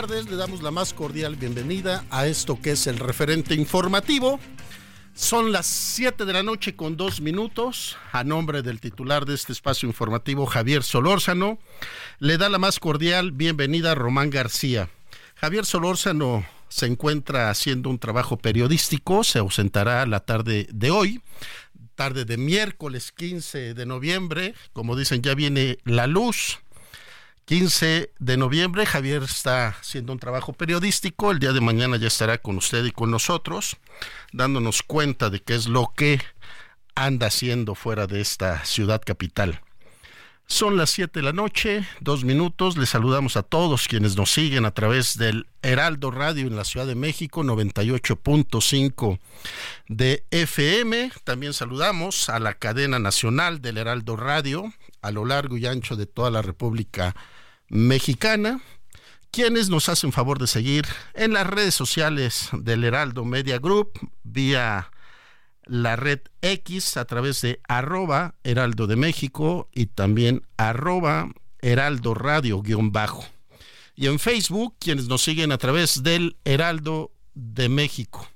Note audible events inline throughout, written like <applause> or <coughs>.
Tardes. Le damos la más cordial bienvenida a esto que es el referente informativo. Son las 7 de la noche con dos minutos. A nombre del titular de este espacio informativo, Javier Solórzano, le da la más cordial bienvenida a Román García. Javier Solórzano se encuentra haciendo un trabajo periodístico, se ausentará la tarde de hoy, tarde de miércoles 15 de noviembre. Como dicen, ya viene la luz. 15 de noviembre. Javier está haciendo un trabajo periodístico. El día de mañana ya estará con usted y con nosotros, dándonos cuenta de qué es lo que anda haciendo fuera de esta ciudad capital. Son las 7 de la noche, dos minutos. Les saludamos a todos quienes nos siguen a través del Heraldo Radio en la Ciudad de México, 98.5 de FM. También saludamos a la cadena nacional del Heraldo Radio a lo largo y ancho de toda la República quienes nos hacen favor de seguir en las redes sociales del Heraldo Media Group vía la red X a través de arroba Heraldo de México y también arroba Heraldo Radio guion bajo. Y en Facebook, quienes nos siguen a través del Heraldo de México.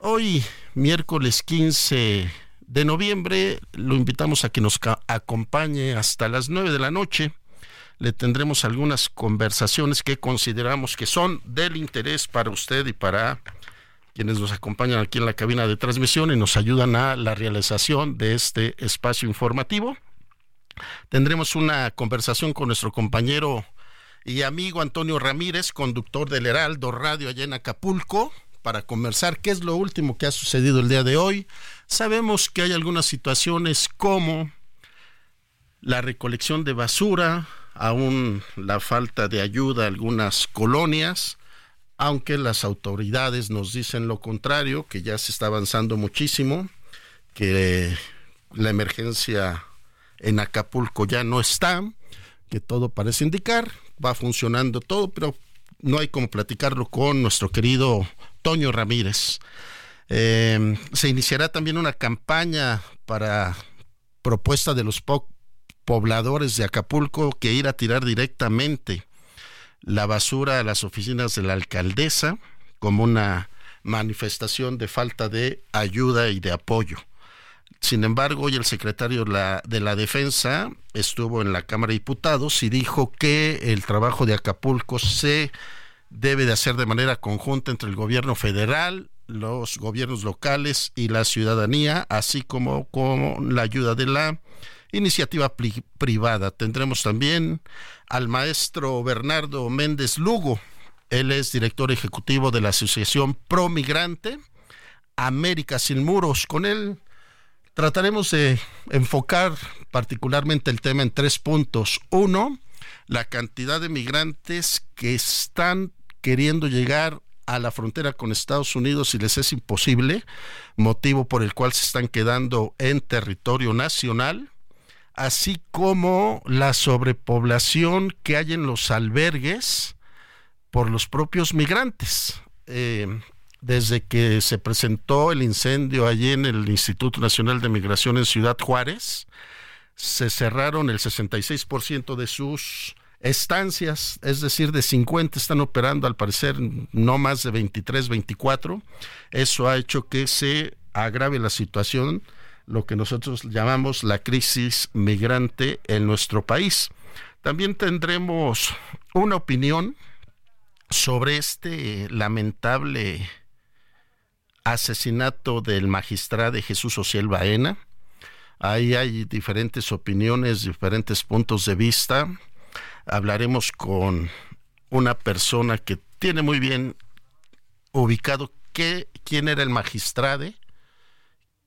Hoy, miércoles 15 de noviembre, lo invitamos a que nos acompañe hasta las 9 de la noche. Le tendremos algunas conversaciones que consideramos que son del interés para usted y para quienes nos acompañan aquí en la cabina de transmisión y nos ayudan a la realización de este espacio informativo. Tendremos una conversación con nuestro compañero y amigo Antonio Ramírez, conductor del Heraldo Radio allá en Acapulco, para conversar qué es lo último que ha sucedido el día de hoy. Sabemos que hay algunas situaciones como la recolección de basura, aún la falta de ayuda a algunas colonias, aunque las autoridades nos dicen lo contrario, que ya se está avanzando muchísimo, que la emergencia en Acapulco ya no está, que todo parece indicar, va funcionando todo, pero no hay como platicarlo con nuestro querido Toño Ramírez. Eh, se iniciará también una campaña para propuesta de los pobladores de Acapulco que ir a tirar directamente la basura a las oficinas de la alcaldesa como una manifestación de falta de ayuda y de apoyo. Sin embargo, hoy el secretario de la, de la, Defensa estuvo en la Cámara de Diputados y dijo que el trabajo de Acapulco se debe de hacer de manera conjunta entre el gobierno federal, los gobiernos locales y la ciudadanía, así como con la ayuda de la iniciativa privada. Tendremos también al maestro Bernardo Méndez Lugo. Él es director ejecutivo de la Asociación Pro Migrante América Sin Muros. Con él trataremos de enfocar particularmente el tema en tres puntos. Uno, la cantidad de migrantes que están queriendo llegar a la frontera con Estados Unidos y les es imposible, motivo por el cual se están quedando en territorio nacional, así como la sobrepoblación que hay en los albergues por los propios migrantes. Eh, desde que se presentó el incendio allí en el Instituto Nacional de Migración en Ciudad Juárez, se cerraron el 66% de sus estancias, es decir, de 50 están operando al parecer no más de 23, 24. Eso ha hecho que se agrave la situación, lo que nosotros llamamos la crisis migrante en nuestro país. También tendremos una opinión sobre este lamentable asesinato del magistrado Jesús Ociel Baena. Ahí hay diferentes opiniones, diferentes puntos de vista hablaremos con una persona que tiene muy bien ubicado qué, quién era el magistrado,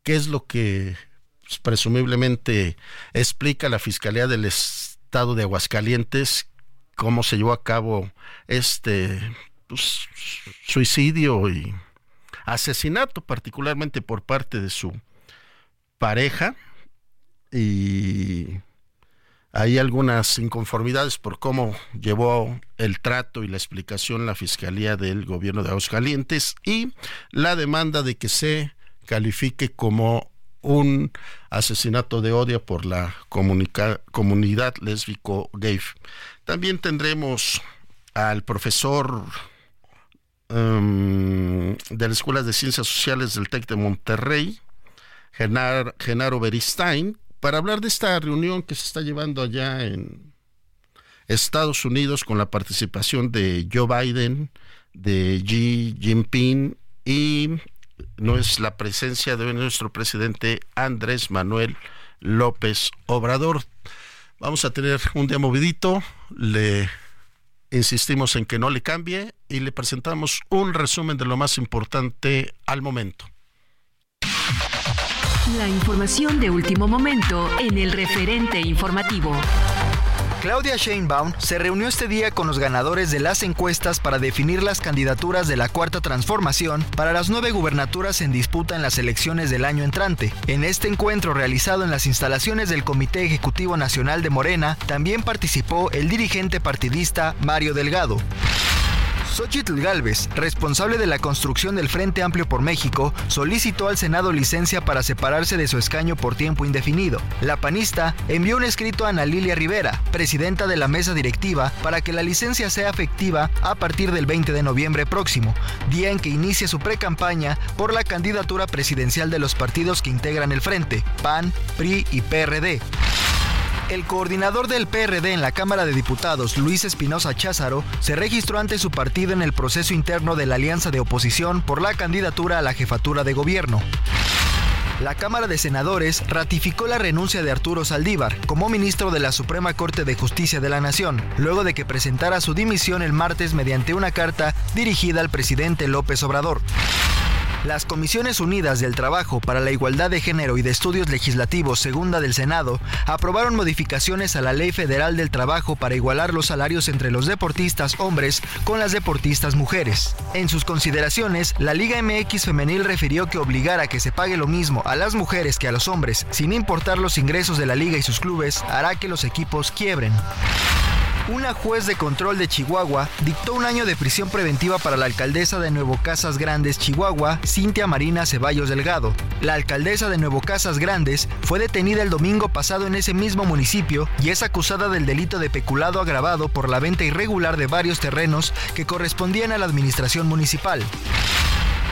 qué es lo que pues, presumiblemente explica la Fiscalía del Estado de Aguascalientes, cómo se llevó a cabo este pues, suicidio y asesinato, particularmente por parte de su pareja. Y hay algunas inconformidades por cómo llevó el trato y la explicación la Fiscalía del Gobierno de Aguascalientes y la demanda de que se califique como un asesinato de odio por la comunidad lésbico gay. También tendremos al profesor em, de la Escuela de Ciencias Sociales del TEC de Monterrey, Genaro Beristain, para hablar de esta reunión que se está llevando allá en Estados Unidos con la participación de Joe Biden, de Xi Jinping y no es la presencia de nuestro presidente Andrés Manuel López Obrador. Vamos a tener un día movidito, le insistimos en que no le cambie y le presentamos un resumen de lo más importante al momento. La información de último momento en el referente informativo. Claudia Sheinbaum se reunió este día con los ganadores de las encuestas para definir las candidaturas de la Cuarta Transformación para las nueve gubernaturas en disputa en las elecciones del año entrante. En este encuentro realizado en las instalaciones del Comité Ejecutivo Nacional de Morena, también participó el dirigente partidista Mario Delgado. Xochitl Galvez, responsable de la construcción del Frente Amplio por México, solicitó al Senado licencia para separarse de su escaño por tiempo indefinido. La panista envió un escrito a Ana Lilia Rivera, presidenta de la mesa directiva, para que la licencia sea efectiva a partir del 20 de noviembre próximo, día en que inicia su precampaña por la candidatura presidencial de los partidos que integran el Frente, PAN, PRI y PRD. El coordinador del PRD en la Cámara de Diputados, Luis Espinosa Cházaro, se registró ante su partido en el proceso interno de la alianza de oposición por la candidatura a la jefatura de gobierno. La Cámara de Senadores ratificó la renuncia de Arturo Saldívar como ministro de la Suprema Corte de Justicia de la Nación, luego de que presentara su dimisión el martes mediante una carta dirigida al presidente López Obrador. Las Comisiones Unidas del Trabajo para la Igualdad de Género y de Estudios Legislativos Segunda del Senado aprobaron modificaciones a la Ley Federal del Trabajo para igualar los salarios entre los deportistas hombres con las deportistas mujeres. En sus consideraciones, la Liga MX Femenil refirió que obligar a que se pague lo mismo a las mujeres que a los hombres, sin importar los ingresos de la liga y sus clubes, hará que los equipos quiebren. Una juez de control de Chihuahua dictó un año de prisión preventiva para la alcaldesa de Nuevo Casas Grandes, Chihuahua, Cintia Marina Ceballos Delgado. La alcaldesa de Nuevo Casas Grandes fue detenida el domingo pasado en ese mismo municipio y es acusada del delito de peculado agravado por la venta irregular de varios terrenos que correspondían a la administración municipal.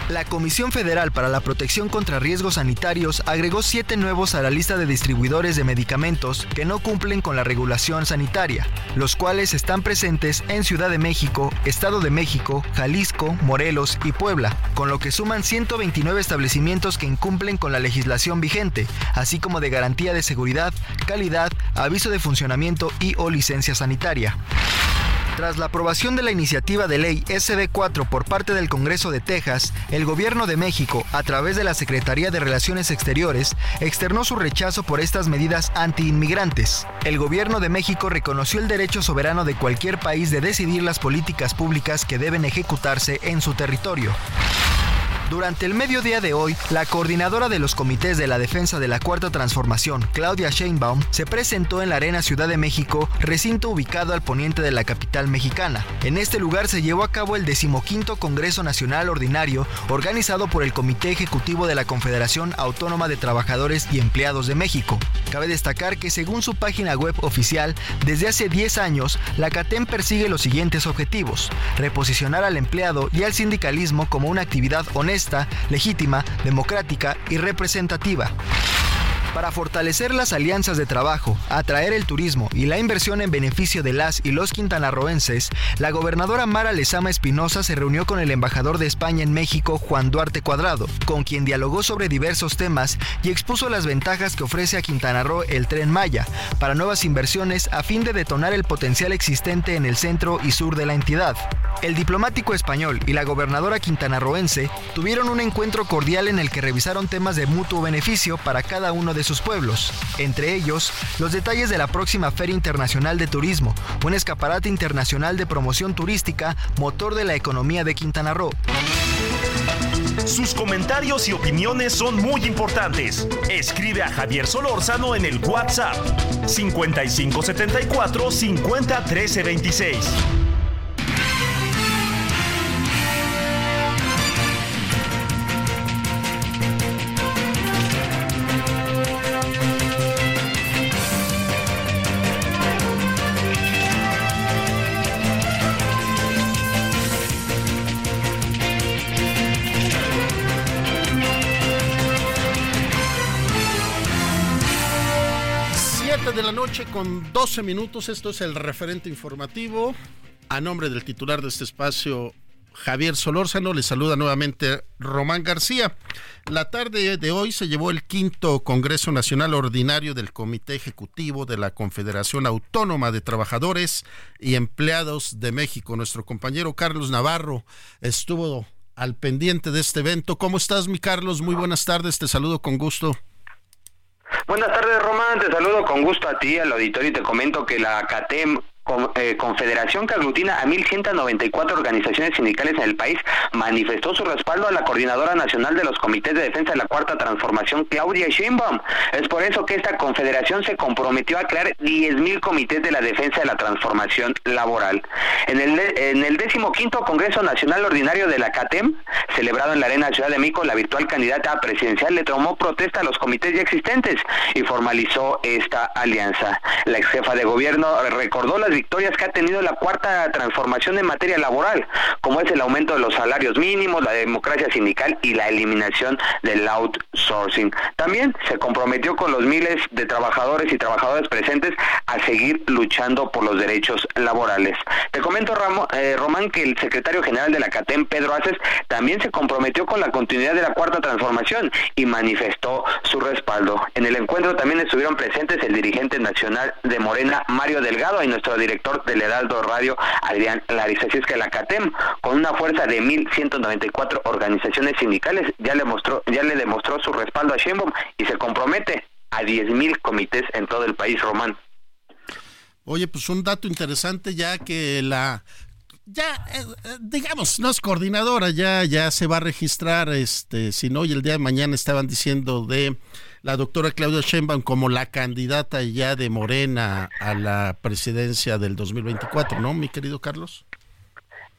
La Comisión Federal para la Protección contra Riesgos Sanitarios agregó siete nuevos a la lista de distribuidores de medicamentos que no cumplen con la regulación sanitaria, los cuales están presentes en Ciudad de México, Estado de México, Jalisco, Morelos y Puebla, con lo que suman 129 establecimientos que incumplen con la legislación vigente, así como de garantía de seguridad, calidad, aviso de funcionamiento y o licencia sanitaria. Tras la aprobación de la iniciativa de ley SB4 por parte del Congreso de Texas, el Gobierno de México, a través de la Secretaría de Relaciones Exteriores, externó su rechazo por estas medidas anti-inmigrantes. El Gobierno de México reconoció el derecho soberano de cualquier país de decidir las políticas públicas que deben ejecutarse en su territorio. Durante el mediodía de hoy, la coordinadora de los comités de la defensa de la Cuarta Transformación, Claudia Sheinbaum, se presentó en la Arena Ciudad de México, recinto ubicado al poniente de la capital mexicana. En este lugar se llevó a cabo el decimoquinto Congreso Nacional Ordinario, organizado por el Comité Ejecutivo de la Confederación Autónoma de Trabajadores y Empleados de México. Cabe destacar que según su página web oficial, desde hace 10 años, la CATEM persigue los siguientes objetivos. Reposicionar al empleado y al sindicalismo como una actividad honesta legítima, democrática y representativa. Para fortalecer las alianzas de trabajo, atraer el turismo y la inversión en beneficio de las y los quintanarroenses, la gobernadora Mara Lezama Espinosa se reunió con el embajador de España en México, Juan Duarte Cuadrado, con quien dialogó sobre diversos temas y expuso las ventajas que ofrece a Quintana Roo el tren Maya para nuevas inversiones a fin de detonar el potencial existente en el centro y sur de la entidad. El diplomático español y la gobernadora quintanarroense tuvieron un encuentro cordial en el que revisaron temas de mutuo beneficio para cada uno de de sus pueblos, entre ellos los detalles de la próxima Feria Internacional de Turismo, un escaparate internacional de promoción turística, motor de la economía de Quintana Roo. Sus comentarios y opiniones son muy importantes. Escribe a Javier Solórzano en el WhatsApp 5574 50 de la con 12 minutos. Esto es el referente informativo. A nombre del titular de este espacio, Javier Solórzano, le saluda nuevamente Román García. La tarde de hoy se llevó el quinto Congreso Nacional Ordinario del Comité Ejecutivo de la Confederación Autónoma de Trabajadores y Empleados de México. Nuestro compañero Carlos Navarro estuvo al pendiente de este evento. ¿Cómo estás, mi Carlos? Muy buenas tardes, te saludo con gusto. Buenas tardes, Román. Te saludo con gusto a ti, al auditorio, y te comento que la CATEM eh, confederación que aglutina a 1.194 organizaciones sindicales en el país, manifestó su respaldo a la Coordinadora Nacional de los Comités de Defensa de la Cuarta Transformación, Claudia Sheinbaum. Es por eso que esta confederación se comprometió a crear 10.000 comités de la defensa de la transformación laboral. En el, en el decimoquinto Congreso Nacional Ordinario de la CATEM, celebrado en la Arena Ciudad de México, la virtual candidata presidencial le tomó protesta a los comités ya existentes y formalizó esta alianza. La ex jefa de gobierno recordó las victorias que ha tenido la cuarta transformación en materia laboral, como es el aumento de los salarios mínimos, la democracia sindical y la eliminación del outsourcing. También se comprometió con los miles de trabajadores y trabajadoras presentes a seguir luchando por los derechos laborales. Te comento, eh, Román, que el secretario general de la CATEM, Pedro Aces, también se comprometió con la continuidad de la cuarta transformación y manifestó su respaldo. En el encuentro también estuvieron presentes el dirigente nacional de Morena, Mario Delgado, y nuestro director del Heraldo Radio, Adrián Larissa. Así es que la CATEM, con una fuerza de 1.194 organizaciones sindicales, ya le, mostró, ya le demostró su respaldo a Sheinbaum y se compromete a 10.000 comités en todo el país, Román. Oye, pues un dato interesante ya que la ya eh, eh, digamos no es coordinadora ya ya se va a registrar este si no y el día de mañana estaban diciendo de la doctora Claudia Sheinbaum como la candidata ya de Morena a la presidencia del 2024, ¿no, mi querido Carlos?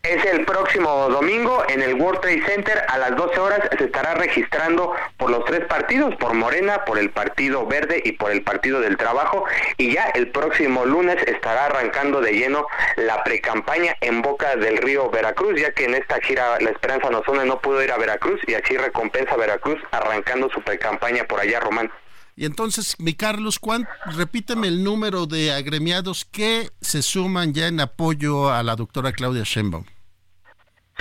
Es el próximo domingo en el World Trade Center a las 12 horas se estará registrando por los tres partidos, por Morena, por el Partido Verde y por el Partido del Trabajo y ya el próximo lunes estará arrancando de lleno la precampaña en Boca del Río Veracruz, ya que en esta gira La Esperanza nos une no pudo ir a Veracruz y así recompensa Veracruz arrancando su precampaña por allá, Román. Y entonces, mi Carlos, repíteme el número de agremiados que se suman ya en apoyo a la doctora Claudia Sheinbaum.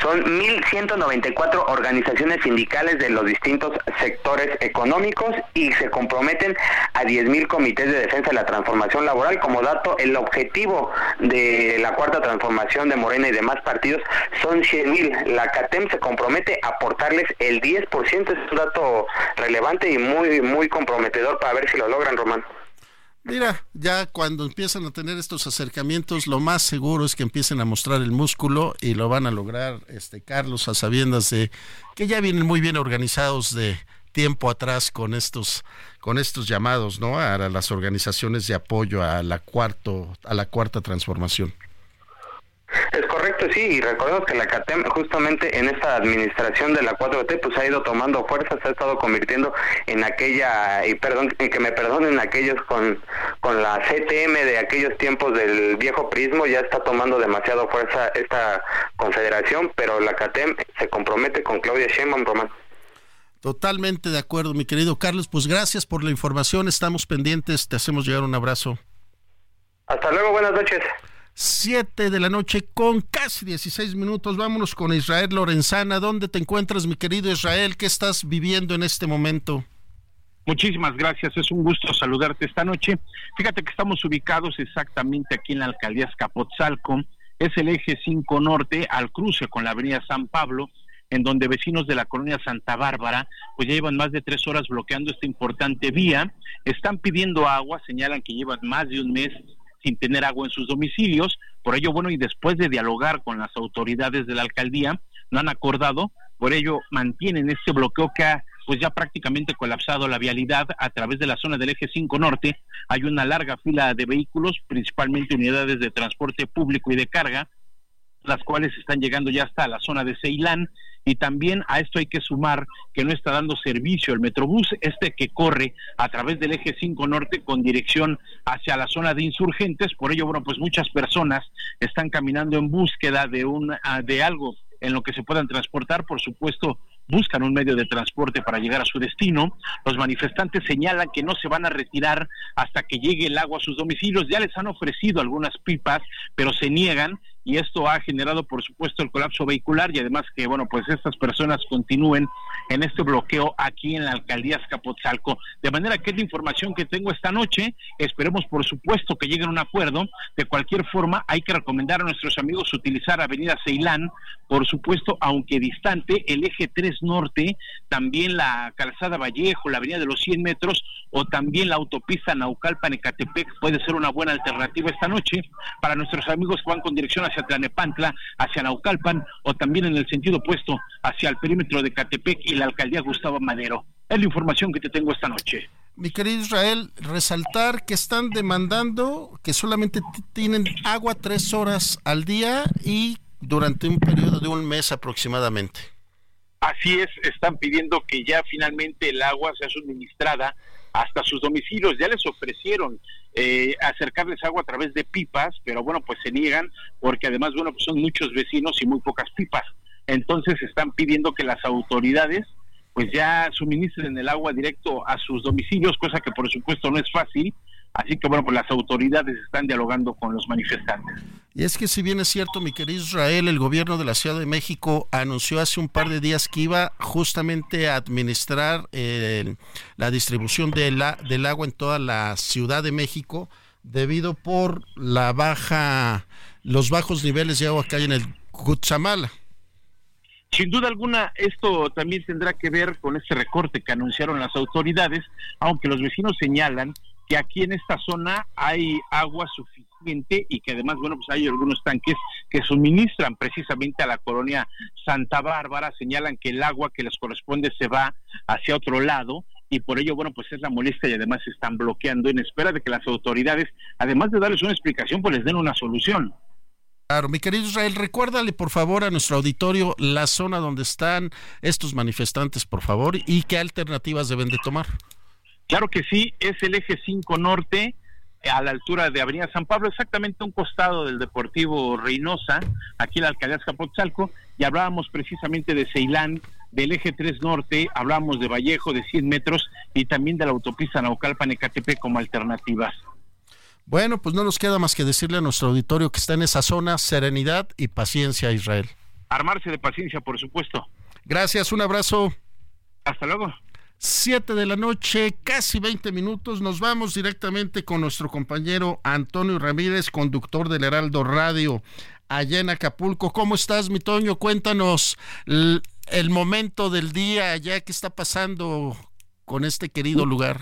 Son 1.194 organizaciones sindicales de los distintos sectores económicos y se comprometen a 10.000 comités de defensa de la transformación laboral. Como dato, el objetivo de la cuarta transformación de Morena y demás partidos son 100.000. La CATEM se compromete a aportarles el 10%. Es un dato relevante y muy, muy comprometedor para ver si lo logran, Román. Mira, ya cuando empiezan a tener estos acercamientos, lo más seguro es que empiecen a mostrar el músculo y lo van a lograr, este Carlos, a sabiendas de que ya vienen muy bien organizados de tiempo atrás con estos con estos llamados, ¿no? A las organizaciones de apoyo a la cuarto a la cuarta transformación. Es correcto, sí, y recordemos que la CATEM justamente en esta administración de la 4T pues ha ido tomando fuerza, se ha estado convirtiendo en aquella, y perdón, que me perdonen aquellos con, con la CTM de aquellos tiempos del viejo prismo, ya está tomando demasiado fuerza esta confederación, pero la CATEM se compromete con Claudia Sheinbaum, Román. Totalmente de acuerdo, mi querido Carlos, pues gracias por la información, estamos pendientes, te hacemos llegar un abrazo. Hasta luego, buenas noches. 7 de la noche con casi 16 minutos. Vámonos con Israel Lorenzana. ¿Dónde te encuentras, mi querido Israel? ¿Qué estás viviendo en este momento? Muchísimas gracias, es un gusto saludarte esta noche. Fíjate que estamos ubicados exactamente aquí en la alcaldía Escapotzalco, es el eje 5 norte al cruce con la avenida San Pablo, en donde vecinos de la colonia Santa Bárbara pues ya llevan más de tres horas bloqueando esta importante vía, están pidiendo agua, señalan que llevan más de un mes sin tener agua en sus domicilios. Por ello, bueno, y después de dialogar con las autoridades de la alcaldía, no han acordado, por ello mantienen este bloqueo que ha pues ya prácticamente colapsado la vialidad a través de la zona del eje 5 norte. Hay una larga fila de vehículos, principalmente unidades de transporte público y de carga, las cuales están llegando ya hasta la zona de Ceilán y también a esto hay que sumar que no está dando servicio el Metrobús, este que corre a través del eje 5 norte con dirección hacia la zona de insurgentes, por ello, bueno, pues muchas personas están caminando en búsqueda de, un, ah, de algo en lo que se puedan transportar, por supuesto, buscan un medio de transporte para llegar a su destino. Los manifestantes señalan que no se van a retirar hasta que llegue el agua a sus domicilios. Ya les han ofrecido algunas pipas, pero se niegan y esto ha generado, por supuesto, el colapso vehicular y además que, bueno, pues estas personas continúen en este bloqueo aquí en la alcaldía Escapotzalco. De manera que es la información que tengo esta noche. Esperemos, por supuesto, que lleguen a un acuerdo. De cualquier forma, hay que recomendar a nuestros amigos utilizar Avenida Ceilán, por supuesto, aunque distante, el eje 3 Norte, también la calzada Vallejo, la Avenida de los 100 metros, o también la autopista Naucalpan-Ecatepec puede ser una buena alternativa esta noche para nuestros amigos que van con dirección hacia Tlanepantla, hacia Naucalpan, o también en el sentido opuesto hacia el perímetro de Catepec y la alcaldía Gustavo Madero. Es la información que te tengo esta noche. Mi querido Israel, resaltar que están demandando que solamente tienen agua tres horas al día y durante un periodo de un mes aproximadamente. Así es, están pidiendo que ya finalmente el agua sea suministrada hasta sus domicilios. Ya les ofrecieron eh, acercarles agua a través de pipas, pero bueno, pues se niegan porque además, bueno, pues son muchos vecinos y muy pocas pipas. Entonces están pidiendo que las autoridades pues ya suministren el agua directo a sus domicilios, cosa que por supuesto no es fácil. Así que bueno, pues las autoridades están dialogando con los manifestantes. Y es que si bien es cierto, mi querido Israel, el gobierno de la Ciudad de México anunció hace un par de días que iba justamente a administrar eh, la distribución de la, del agua en toda la Ciudad de México debido por la baja, los bajos niveles de agua que hay en el Cutzamala. Sin duda alguna, esto también tendrá que ver con este recorte que anunciaron las autoridades, aunque los vecinos señalan que aquí en esta zona hay agua suficiente y que además, bueno, pues hay algunos tanques que suministran precisamente a la colonia Santa Bárbara, señalan que el agua que les corresponde se va hacia otro lado y por ello, bueno, pues es la molestia y además se están bloqueando en espera de que las autoridades, además de darles una explicación, pues les den una solución. Claro, mi querido Israel, recuérdale por favor a nuestro auditorio la zona donde están estos manifestantes, por favor, y qué alternativas deben de tomar. Claro que sí, es el eje 5 norte, a la altura de Avenida San Pablo, exactamente a un costado del Deportivo Reynosa, aquí en la alcaldía Escapotzalco, y hablábamos precisamente de Ceilán, del eje 3 norte, hablábamos de Vallejo de 100 metros y también de la autopista Naucalpan-Ecatepec como alternativas. Bueno, pues no nos queda más que decirle a nuestro auditorio que está en esa zona, serenidad y paciencia, Israel. Armarse de paciencia, por supuesto. Gracias, un abrazo. Hasta luego. Siete de la noche, casi 20 minutos. Nos vamos directamente con nuestro compañero Antonio Ramírez, conductor del Heraldo Radio, allá en Acapulco. ¿Cómo estás, mi Toño? Cuéntanos el, el momento del día allá que está pasando con este querido lugar.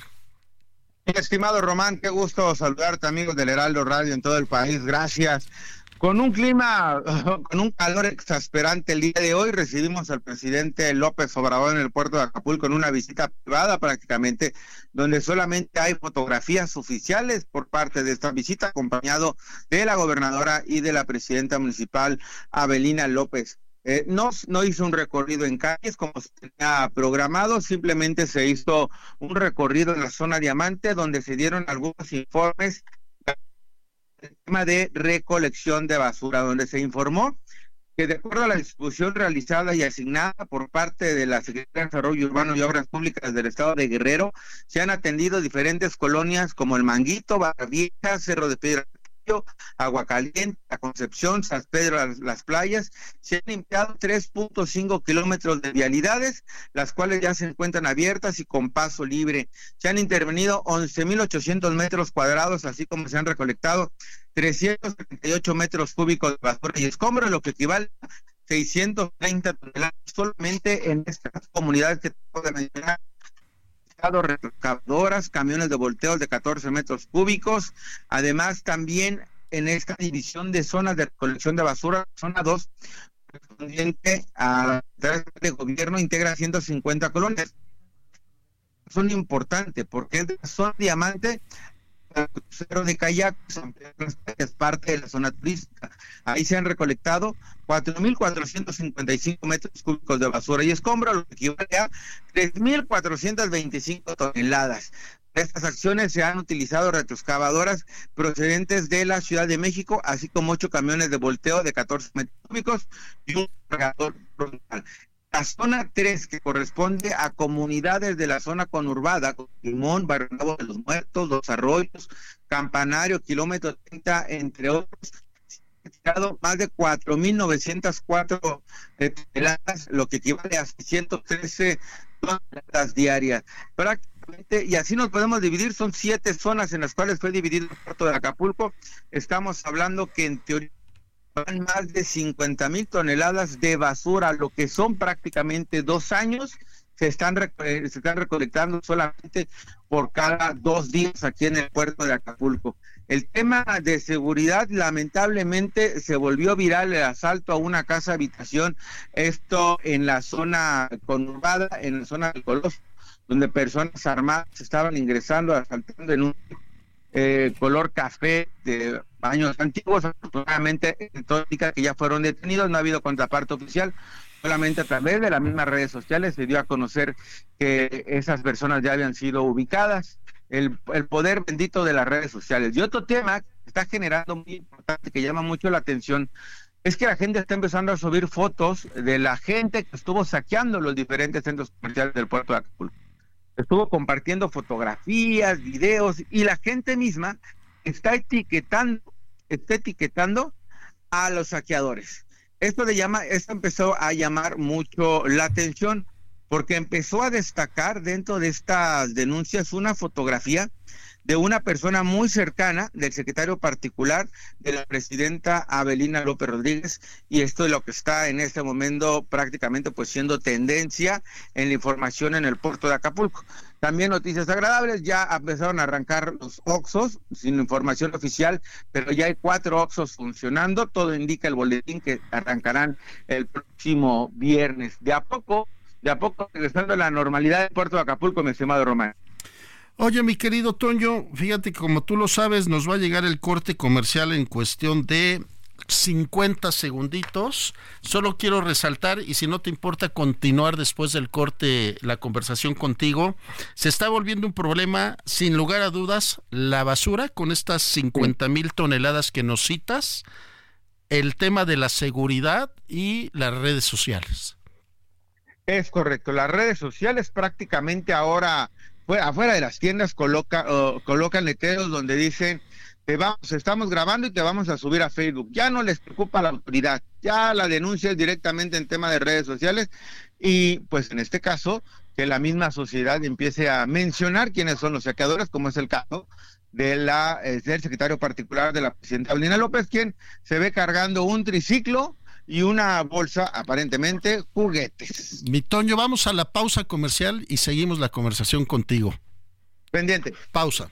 Estimado Román, qué gusto saludarte amigos del Heraldo Radio en todo el país. Gracias. Con un clima, <laughs> con un calor exasperante el día de hoy, recibimos al presidente López Obrador en el puerto de Acapulco en una visita privada prácticamente, donde solamente hay fotografías oficiales por parte de esta visita, acompañado de la gobernadora y de la presidenta municipal Abelina López. Eh, no, no hizo un recorrido en calles como se tenía programado, simplemente se hizo un recorrido en la zona diamante donde se dieron algunos informes del tema de recolección de basura, donde se informó que de acuerdo a la distribución realizada y asignada por parte de la Secretaría de Desarrollo Urbano y Obras Públicas del Estado de Guerrero, se han atendido diferentes colonias como el Manguito, Barra Vieja, Cerro de Piedra Agua Caliente, La Concepción, San Pedro, las, playas. Se han limpiado 3.5 kilómetros de vialidades, las cuales ya se encuentran abiertas y con paso libre. Se han intervenido 11.800 metros cuadrados, así como se han recolectado 338 metros cúbicos de basura y escombro, lo que equivale a 630 toneladas solamente en estas comunidades que tengo de mencionar retroexcavadoras, camiones de volteos de 14 metros cúbicos. Además, también en esta división de zonas de recolección de basura, zona 2, correspondiente a la de gobierno, integra 150 colonias. Son importantes porque es diamante crucero de kayak es parte de la zona turística. Ahí se han recolectado 4.455 metros cúbicos de basura y escombro, lo que equivale a 3.425 toneladas. Estas acciones se han utilizado retroexcavadoras procedentes de la Ciudad de México, así como ocho camiones de volteo de 14 metros cúbicos y un cargador frontal. La zona 3, que corresponde a comunidades de la zona conurbada, Limón, Barrio de los Muertos, Los Arroyos, Campanario, Kilómetro 30, entre otros, tirado más de 4.904 toneladas, lo que equivale a 613 toneladas diarias. Prácticamente, y así nos podemos dividir, son siete zonas en las cuales fue dividido el puerto de Acapulco. Estamos hablando que en teoría más de 50 mil toneladas de basura, lo que son prácticamente dos años, se están, se están recolectando solamente por cada dos días aquí en el puerto de Acapulco. El tema de seguridad, lamentablemente, se volvió viral el asalto a una casa habitación, esto en la zona conurbada, en la zona del Coloso, donde personas armadas estaban ingresando, asaltando en un eh, color café de años antiguos. Afortunadamente, todo indica que ya fueron detenidos, no ha habido contraparte oficial. Solamente a través de las mismas redes sociales se dio a conocer que esas personas ya habían sido ubicadas. El, el poder bendito de las redes sociales. Y otro tema que está generando muy importante, que llama mucho la atención, es que la gente está empezando a subir fotos de la gente que estuvo saqueando los diferentes centros comerciales del puerto de Acapulco. Estuvo compartiendo fotografías, videos y la gente misma está etiquetando, está etiquetando a los saqueadores. Esto le llama, esto empezó a llamar mucho la atención porque empezó a destacar dentro de estas denuncias una fotografía de una persona muy cercana del secretario particular de la presidenta Abelina López Rodríguez y esto es lo que está en este momento prácticamente pues siendo tendencia en la información en el puerto de Acapulco. También noticias agradables, ya empezaron a arrancar los Oxos sin información oficial, pero ya hay cuatro Oxos funcionando, todo indica el boletín que arrancarán el próximo viernes. De a poco, de a poco regresando a la normalidad del puerto de Acapulco, mi estimado Román. Oye, mi querido Toño, fíjate que como tú lo sabes, nos va a llegar el corte comercial en cuestión de 50 segunditos. Solo quiero resaltar, y si no te importa continuar después del corte la conversación contigo, se está volviendo un problema, sin lugar a dudas, la basura con estas 50 mil toneladas que nos citas, el tema de la seguridad y las redes sociales. Es correcto, las redes sociales prácticamente ahora afuera de las tiendas coloca, colocan letreros donde dicen te vamos, estamos grabando y te vamos a subir a Facebook. Ya no les preocupa la autoridad, ya la denuncia es directamente en tema de redes sociales y pues en este caso que la misma sociedad empiece a mencionar quiénes son los saqueadores, como es el caso de la, eh, del secretario particular de la presidenta Paulina López, quien se ve cargando un triciclo y una bolsa, aparentemente, juguetes. Mi Toño, vamos a la pausa comercial y seguimos la conversación contigo. Pendiente. Pausa.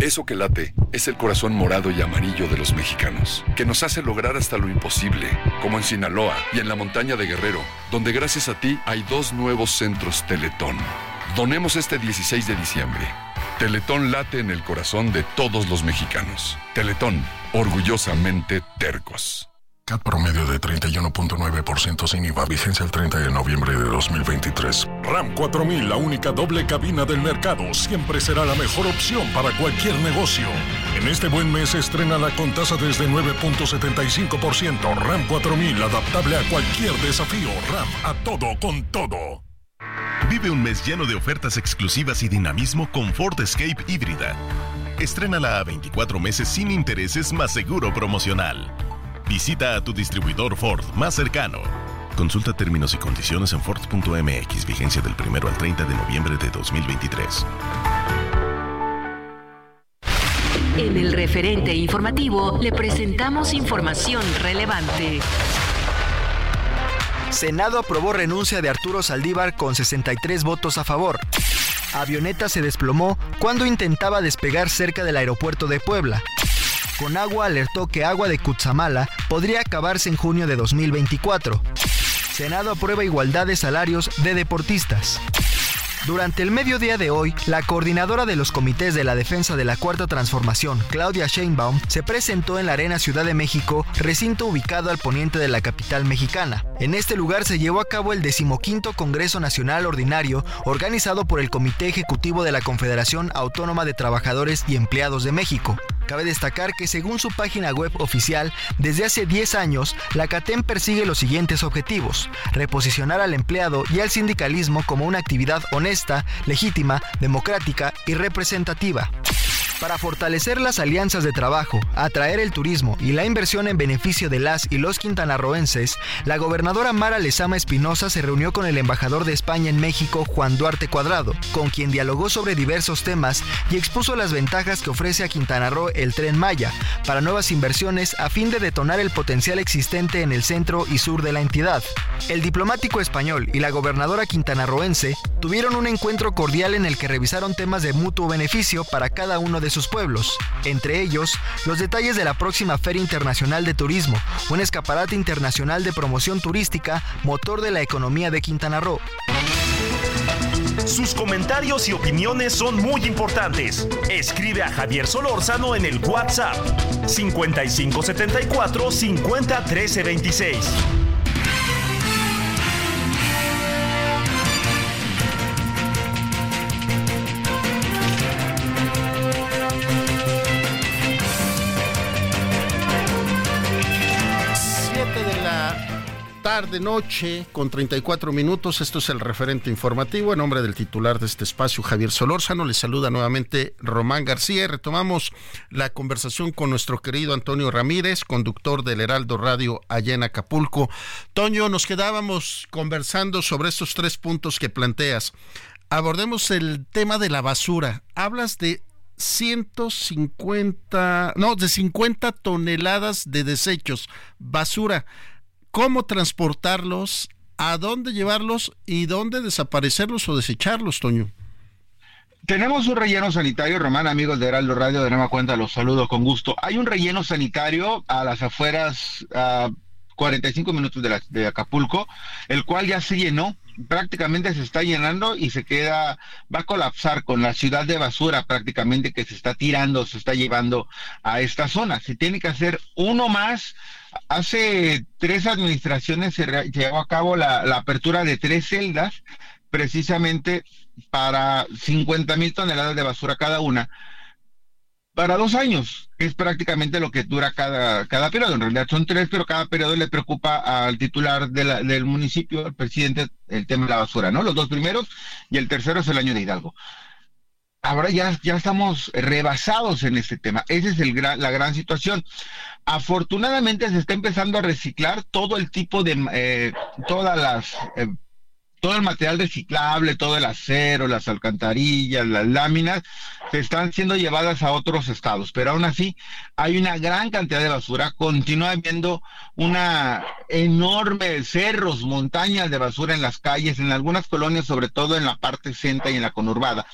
Eso que late es el corazón morado y amarillo de los mexicanos, que nos hace lograr hasta lo imposible, como en Sinaloa y en la montaña de Guerrero, donde gracias a ti hay dos nuevos centros Teletón. Donemos este 16 de diciembre. Teletón late en el corazón de todos los mexicanos. Teletón, orgullosamente tercos. CAT promedio de 31.9% sin IVA, vigencia el 30 de noviembre de 2023. RAM 4000, la única doble cabina del mercado, siempre será la mejor opción para cualquier negocio. En este buen mes estrenala con tasa desde 9.75%. RAM 4000, adaptable a cualquier desafío. RAM, a todo con todo. Vive un mes lleno de ofertas exclusivas y dinamismo con Ford Escape híbrida. Estrénala a 24 meses sin intereses más seguro promocional. Visita a tu distribuidor Ford más cercano. Consulta términos y condiciones en Ford.mx, vigencia del 1 al 30 de noviembre de 2023. En el referente informativo le presentamos información relevante. Senado aprobó renuncia de Arturo Saldívar con 63 votos a favor. Avioneta se desplomó cuando intentaba despegar cerca del aeropuerto de Puebla. Conagua alertó que agua de Cutzamala podría acabarse en junio de 2024. Senado aprueba igualdad de salarios de deportistas. Durante el mediodía de hoy, la coordinadora de los comités de la defensa de la Cuarta Transformación, Claudia Sheinbaum, se presentó en la Arena Ciudad de México, recinto ubicado al poniente de la capital mexicana. En este lugar se llevó a cabo el decimoquinto Congreso Nacional Ordinario, organizado por el Comité Ejecutivo de la Confederación Autónoma de Trabajadores y Empleados de México. Cabe destacar que según su página web oficial, desde hace 10 años, la CATEM persigue los siguientes objetivos. Reposicionar al empleado y al sindicalismo como una actividad honesta, legítima, democrática y representativa. Para fortalecer las alianzas de trabajo, atraer el turismo y la inversión en beneficio de las y los quintanarroenses, la gobernadora Mara Lezama Espinosa se reunió con el embajador de España en México, Juan Duarte Cuadrado, con quien dialogó sobre diversos temas y expuso las ventajas que ofrece a Quintana Roo el tren Maya para nuevas inversiones a fin de detonar el potencial existente en el centro y sur de la entidad. El diplomático español y la gobernadora quintanarroense tuvieron un encuentro cordial en el que revisaron temas de mutuo beneficio para cada uno de sus pueblos, entre ellos los detalles de la próxima Feria Internacional de Turismo, un escaparate internacional de promoción turística, motor de la economía de Quintana Roo. Sus comentarios y opiniones son muy importantes. Escribe a Javier Solórzano en el WhatsApp 5574 50 26. Tarde, noche, con 34 minutos. Esto es el referente informativo. En nombre del titular de este espacio, Javier Solórzano, le saluda nuevamente Román García. retomamos la conversación con nuestro querido Antonio Ramírez, conductor del Heraldo Radio allá en Acapulco. Toño, nos quedábamos conversando sobre estos tres puntos que planteas. Abordemos el tema de la basura. Hablas de 150, no, de 50 toneladas de desechos, basura cómo transportarlos, a dónde llevarlos y dónde desaparecerlos o desecharlos, Toño. Tenemos un relleno sanitario, Román, amigos de Heraldo Radio, de nueva cuenta los saludo con gusto. Hay un relleno sanitario a las afueras, a 45 minutos de, de Acapulco, el cual ya se llenó, prácticamente se está llenando y se queda, va a colapsar con la ciudad de basura prácticamente que se está tirando, se está llevando a esta zona. Se tiene que hacer uno más Hace tres administraciones se llevó a cabo la, apertura de tres celdas, precisamente para 50 mil toneladas de basura cada una, para dos años, es prácticamente lo que dura cada, cada periodo. En realidad son tres, pero cada periodo le preocupa al titular del municipio, al presidente, el tema de la basura, ¿no? Los dos primeros y el tercero es el año de Hidalgo ahora ya, ya estamos rebasados en este tema. Esa es la gran situación. Afortunadamente se está empezando a reciclar todo el tipo de, eh, todas las, eh, todo el material reciclable, todo el acero, las alcantarillas, las láminas, se están siendo llevadas a otros estados, pero aún así hay una gran cantidad de basura, continúa habiendo una enorme cerros, montañas de basura en las calles, en algunas colonias, sobre todo en la parte central y en la conurbada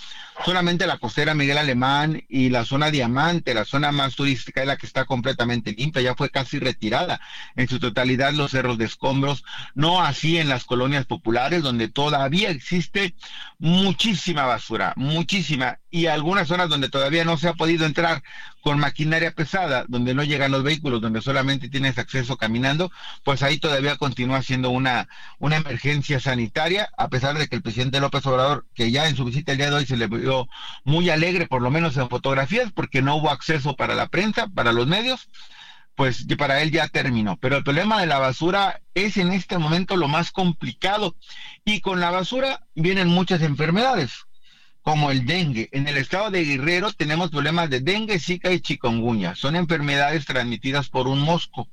solamente la costera Miguel Alemán y la zona Diamante, la zona más turística es la que está completamente limpia, ya fue casi retirada. En su totalidad los cerros de escombros, no así en las colonias populares donde todavía existe muchísima basura, muchísima, y algunas zonas donde todavía no se ha podido entrar con maquinaria pesada, donde no llegan los vehículos, donde solamente tienes acceso caminando, pues ahí todavía continúa siendo una, una emergencia sanitaria, a pesar de que el presidente López Obrador, que ya en su visita el día de hoy se le vio muy alegre, por lo menos en fotografías, porque no hubo acceso para la prensa, para los medios, pues para él ya terminó. Pero el problema de la basura es en este momento lo más complicado. Y con la basura vienen muchas enfermedades, como el dengue. En el estado de Guerrero tenemos problemas de dengue, zika y chikungunya. Son enfermedades transmitidas por un mosco.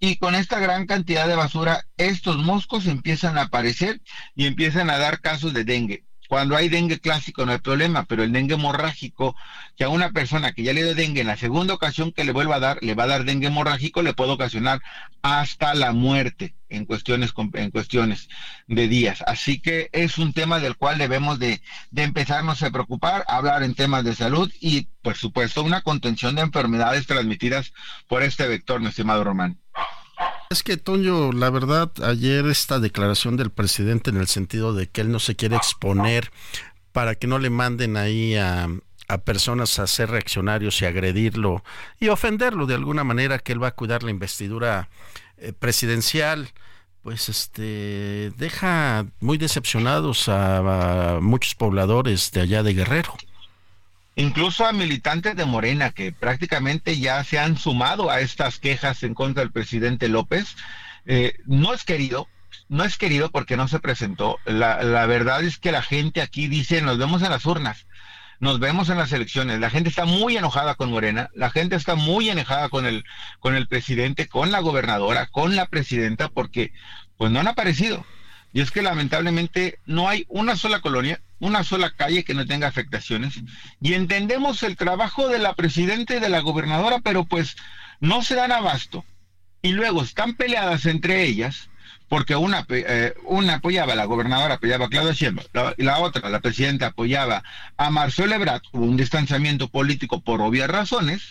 Y con esta gran cantidad de basura, estos moscos empiezan a aparecer y empiezan a dar casos de dengue. Cuando hay dengue clásico no hay problema, pero el dengue hemorrágico, que a una persona que ya le dio dengue en la segunda ocasión que le vuelva a dar, le va a dar dengue hemorrágico, le puede ocasionar hasta la muerte en cuestiones, en cuestiones de días. Así que es un tema del cual debemos de, de empezarnos a preocupar, hablar en temas de salud y, por supuesto, una contención de enfermedades transmitidas por este vector, mi estimado Román. Es que, Toño, la verdad, ayer esta declaración del presidente en el sentido de que él no se quiere exponer para que no le manden ahí a, personas a ser reaccionarios y agredirlo y ofenderlo de alguna manera, que él va a cuidar la investidura eh, presidencial, pues este deja muy decepcionados a muchos pobladores de allá de Guerrero incluso a militantes de Morena que prácticamente ya se han sumado a estas quejas en contra del presidente López. Eh, no es querido, no es querido porque no se presentó. La, la, verdad es que la gente aquí dice, nos vemos en las urnas, nos vemos en las elecciones. La gente está muy enojada con Morena, la gente está muy enojada con el, con el presidente, con la gobernadora, con la presidenta, porque pues no han aparecido. Y es que lamentablemente no hay una sola colonia, una sola calle que no tenga afectaciones. Y entendemos el trabajo de la presidenta y de la gobernadora, pero pues no se dan abasto. Y luego están peleadas entre ellas, porque una, eh, una apoyaba a la gobernadora, apoyaba a Claudia Sheinbaum, y la otra, la presidenta, apoyaba a Marcelo Ebrard, hubo un distanciamiento político por obvias razones,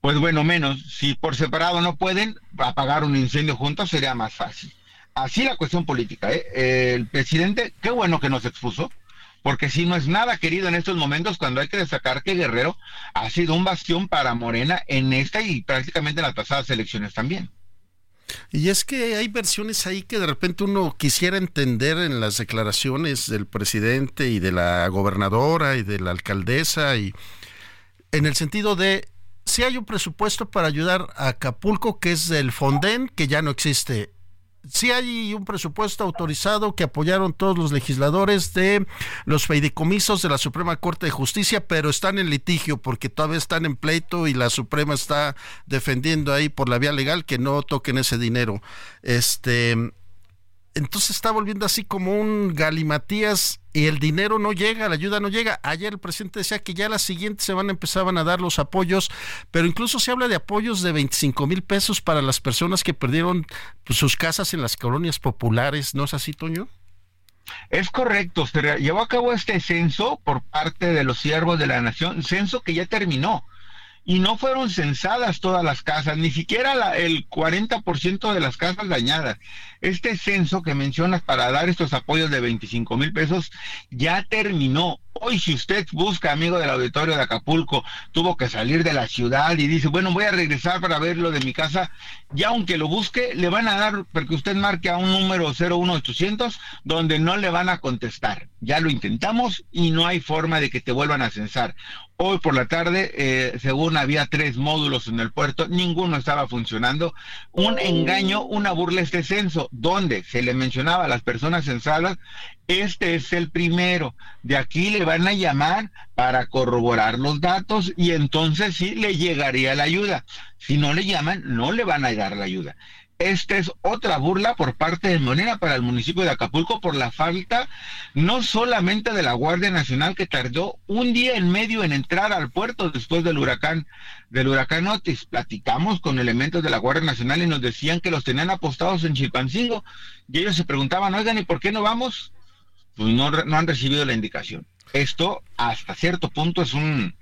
pues bueno, menos, si por separado no pueden apagar un incendio juntos sería más fácil así la cuestión política. ¿eh? El presidente, qué bueno que nos expuso, porque si no es nada querido en estos momentos cuando hay que destacar que Guerrero ha sido un bastión para Morena en esta y prácticamente en las pasadas elecciones también. Y es que hay versiones ahí que de repente uno quisiera entender en las declaraciones del presidente y de la gobernadora y de la alcaldesa y en el sentido de si hay un presupuesto para ayudar a Acapulco que es del Fonden que ya no existe sí hay un presupuesto autorizado que apoyaron todos los legisladores de los feidicomisos de la Suprema Corte de Justicia, pero están en litigio porque todavía están en pleito y la Suprema está defendiendo ahí por la vía legal que no toquen ese dinero. Este, entonces está volviendo así como un galimatías y el dinero no llega, la ayuda no llega. Ayer el presidente decía que ya las siguientes se van a empezaban a dar los apoyos, pero incluso se habla de apoyos de 25 mil pesos para las personas que perdieron pues, sus casas en las colonias populares. ¿No es así, Toño? Es correcto, se llevó a cabo este censo por parte de los siervos de la nación, censo que ya terminó y no fueron censadas todas las casas, ni siquiera la, el 40% de las casas dañadas. Este censo que mencionas para dar estos apoyos de 25 mil pesos ya terminó. Hoy si usted busca, amigo del auditorio de Acapulco, tuvo que salir de la ciudad y dice, bueno, voy a regresar para ver lo de mi casa, ya aunque lo busque, le van a dar, porque usted marque a un número 01800 donde no le van a contestar. Ya lo intentamos y no hay forma de que te vuelvan a censar. Hoy por la tarde, eh, según había tres módulos en el puerto, ninguno estaba funcionando. Un engaño, una burla este censo, donde se le mencionaba a las personas censadas, este es el primero. De aquí le van a llamar para corroborar los datos y entonces sí le llegaría la ayuda. Si no le llaman, no le van a dar la ayuda. Esta es otra burla por parte de Monera para el municipio de Acapulco por la falta no solamente de la Guardia Nacional que tardó un día en medio en entrar al puerto después del huracán del huracán Otis. Platicamos con elementos de la Guardia Nacional y nos decían que los tenían apostados en Chilpancingo y ellos se preguntaban, oigan, ¿y por qué no vamos? Pues no, no han recibido la indicación. Esto hasta cierto punto es un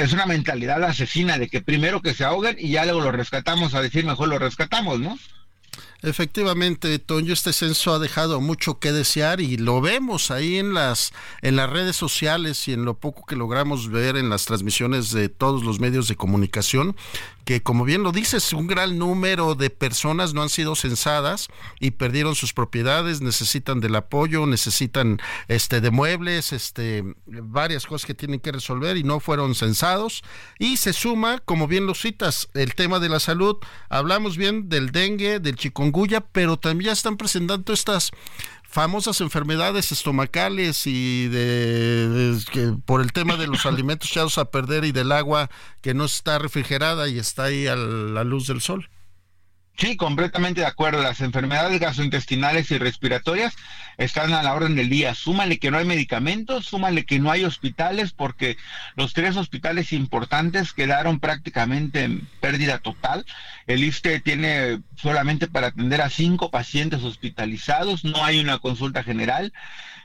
es una mentalidad asesina de que primero que se ahoguen y ya luego lo rescatamos a decir mejor lo rescatamos, ¿no? Efectivamente, Toño, este censo ha dejado mucho que desear y lo vemos ahí en las en las redes sociales y en lo poco que logramos ver en las transmisiones de todos los medios de comunicación que como bien lo dices, un gran número de personas no han sido censadas y perdieron sus propiedades, necesitan del apoyo, necesitan este de muebles, este varias cosas que tienen que resolver y no fueron censados. Y se suma, como bien lo citas, el tema de la salud, hablamos bien del dengue, del chikungunya, pero también ya están presentando estas famosas enfermedades estomacales y de, que por el tema de los <coughs> alimentos echados a perder y del agua que no está refrigerada y está ahí a la luz del sol. Sí, completamente de acuerdo. Las enfermedades gastrointestinales y respiratorias están a la orden del día. Súmale que no hay medicamentos, súmale que no hay hospitales, porque los tres hospitales importantes quedaron prácticamente en pérdida total. El ISTE tiene solamente para atender a cinco pacientes hospitalizados, no hay una consulta general.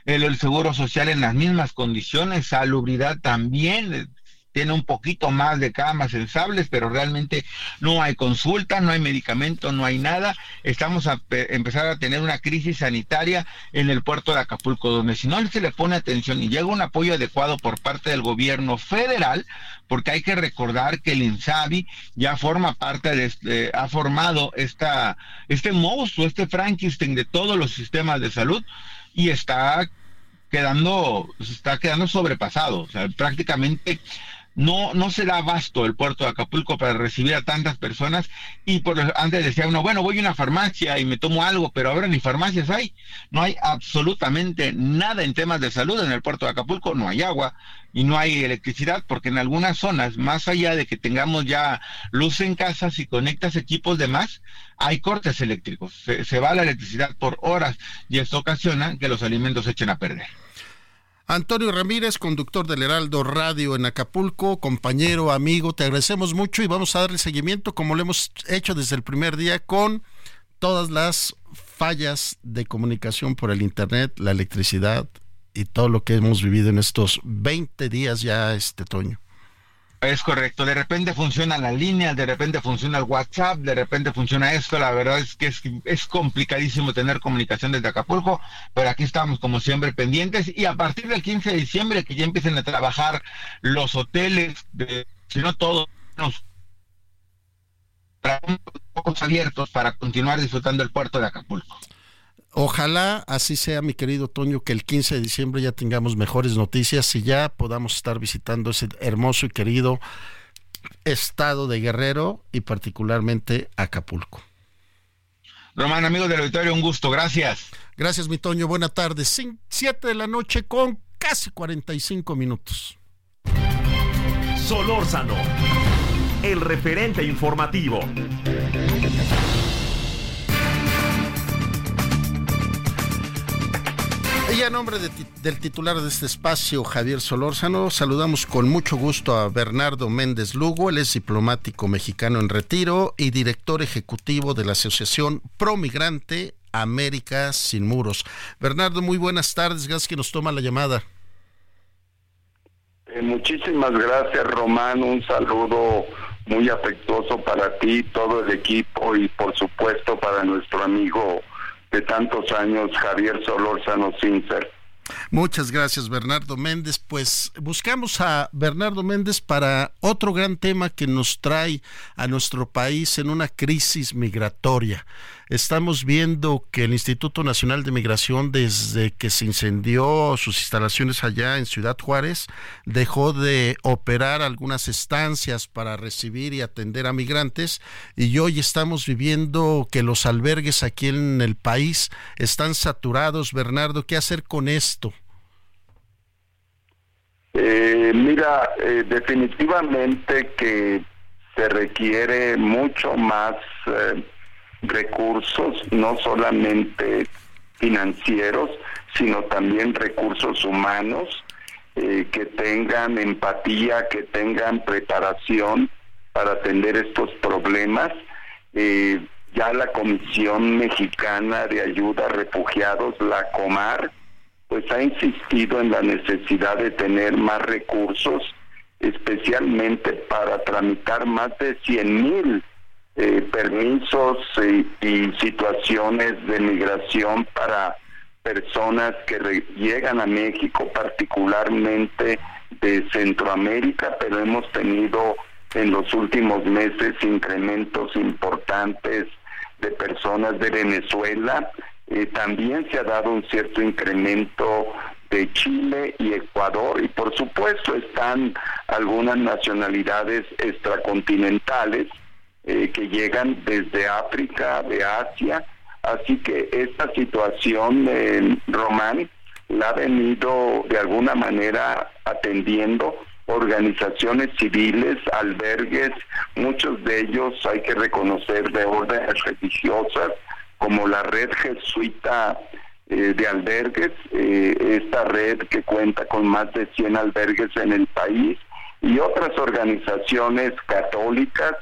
El, el Seguro Social en las mismas condiciones, salubridad también, tiene un poquito más de camas sensables, pero realmente no hay consulta, no hay medicamento, no hay nada. Estamos a empezar a tener una crisis sanitaria en el puerto de Acapulco, donde si no se le pone atención y llega un apoyo adecuado por parte del gobierno federal, porque hay que recordar que el INSABI ya forma parte de, este, ha formado esta, este monstruo, este Frankenstein de todos los sistemas de salud y está quedando, está quedando sobrepasado. O sea, prácticamente no, no se da abasto el puerto de Acapulco para recibir a tantas personas y por antes decía uno, bueno, voy a una farmacia y me tomo algo, pero ahora ni farmacias hay, no hay absolutamente nada en temas de salud en el puerto de Acapulco, no hay agua y no hay electricidad porque en algunas zonas, más allá de que tengamos ya luz en casa, si conectas equipos de más, hay cortes eléctricos, se, se va la electricidad por horas y esto ocasiona que los alimentos se echen a perder. Antonio Ramírez, conductor del Heraldo Radio en Acapulco, compañero, amigo, te agradecemos mucho y vamos a darle seguimiento como lo hemos hecho desde el primer día con todas las fallas de comunicación por el Internet, la electricidad y todo lo que hemos vivido en estos 20 días ya, este Toño. Es correcto, de repente funciona la línea, de repente funciona el WhatsApp, de repente funciona esto, la verdad es que es, complicadísimo tener comunicación desde Acapulco, pero aquí estamos como siempre pendientes y a partir del 15 de diciembre que ya empiecen a trabajar los hoteles, si no todos, los ojos abiertos para continuar disfrutando el puerto de Acapulco. Ojalá así sea, mi querido Toño, que el 15 de diciembre ya tengamos mejores noticias y ya podamos estar visitando ese hermoso y querido estado de Guerrero y particularmente Acapulco. Román, amigos del auditorio, un gusto, gracias. Gracias, mi Toño, buena tarde. Siete de la noche con casi 45 minutos. Solórzano, el referente informativo. Y a nombre del titular de este espacio, Javier Solórzano, saludamos con mucho gusto a Bernardo Méndez Lugo, él es diplomático mexicano en retiro y director ejecutivo de la Asociación Promigrante América Sin Muros. Bernardo, muy buenas tardes, gracias que nos toma la llamada. Eh, muchísimas gracias, Román, un saludo muy afectuoso para ti, todo el equipo y por supuesto para nuestro amigo de tantos años, Javier Solórzano Sincer. Muchas gracias, Bernardo Méndez. Pues buscamos a Bernardo Méndez para otro gran tema que nos trae a nuestro país en una crisis migratoria. Estamos viendo que el Instituto Nacional de Migración, desde que se incendió sus instalaciones allá en Ciudad Juárez, dejó de operar algunas estancias para recibir y atender a migrantes y hoy estamos viviendo que los albergues aquí en el país están saturados. Bernardo, ¿qué hacer con esto? Eh, mira, eh, definitivamente que se requiere mucho más eh, recursos, no solamente financieros, sino también recursos humanos, eh, que tengan empatía, que tengan preparación para atender estos problemas. Eh, ya la Comisión Mexicana de Ayuda a Refugiados, la COMAR, pues ha insistido en la necesidad de tener más recursos, especialmente para tramitar más de 100 mil eh, permisos y, situaciones de migración para personas que llegan a México, particularmente de Centroamérica, pero hemos tenido en los últimos meses incrementos importantes de personas de Venezuela. Eh, también se ha dado un cierto incremento de Chile y Ecuador y por supuesto están algunas nacionalidades extracontinentales eh, que llegan desde África, de Asia. Así que esta situación, Román, la ha venido de alguna manera atendiendo organizaciones civiles, albergues, muchos de ellos hay que reconocer de órdenes religiosas, como la red jesuita eh, de albergues, eh, esta red que cuenta con más de 100 albergues en el país, y otras organizaciones católicas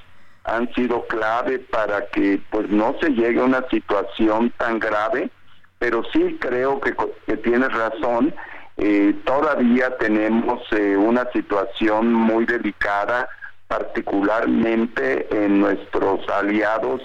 han sido clave para que pues no se llegue a una situación tan grave, pero sí creo que, tienes razón, eh, todavía tenemos eh, una situación muy delicada, particularmente en nuestros aliados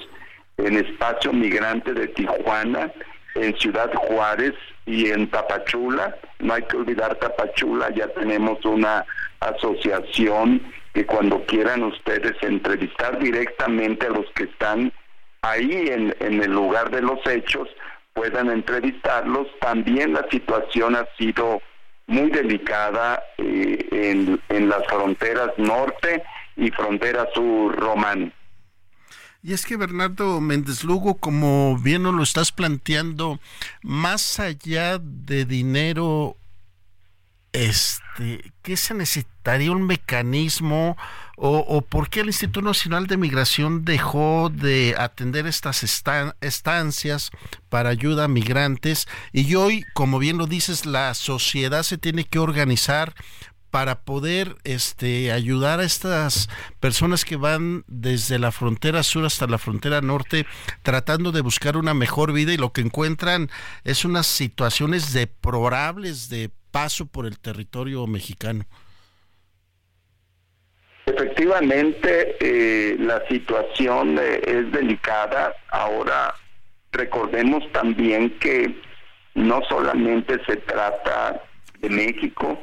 en espacio migrante de Tijuana, en Ciudad Juárez y en Tapachula. No hay que olvidar Tapachula, ya tenemos una asociación que cuando quieran ustedes entrevistar directamente a los que están ahí en, el lugar de los hechos, puedan entrevistarlos. También la situación ha sido muy delicada eh, en, en las fronteras norte y frontera sur román. Y es que Bernardo Méndez Lugo, como bien nos lo estás planteando, más allá de dinero este, ¿qué se necesitaría un mecanismo o, por qué el Instituto Nacional de Migración dejó de atender estas estancias para ayuda a migrantes? Y hoy, como bien lo dices, la sociedad se tiene que organizar para poder este, ayudar a estas personas que van desde la frontera sur hasta la frontera norte tratando de buscar una mejor vida y lo que encuentran es unas situaciones deplorables de paso por el territorio mexicano. Efectivamente, eh, la situación eh, es delicada. Ahora, recordemos también que no solamente se trata de México,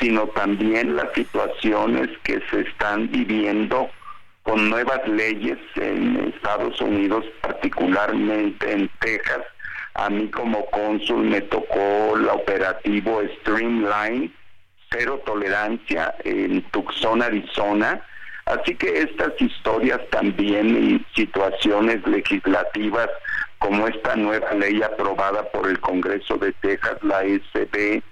sino también las situaciones que se están viviendo con nuevas leyes en Estados Unidos, particularmente en Texas, a mí como cónsul me tocó el operativo Streamline, cero tolerancia en Tucson, Arizona. Así que estas historias también y situaciones legislativas como esta nueva ley aprobada por el Congreso de Texas, la SB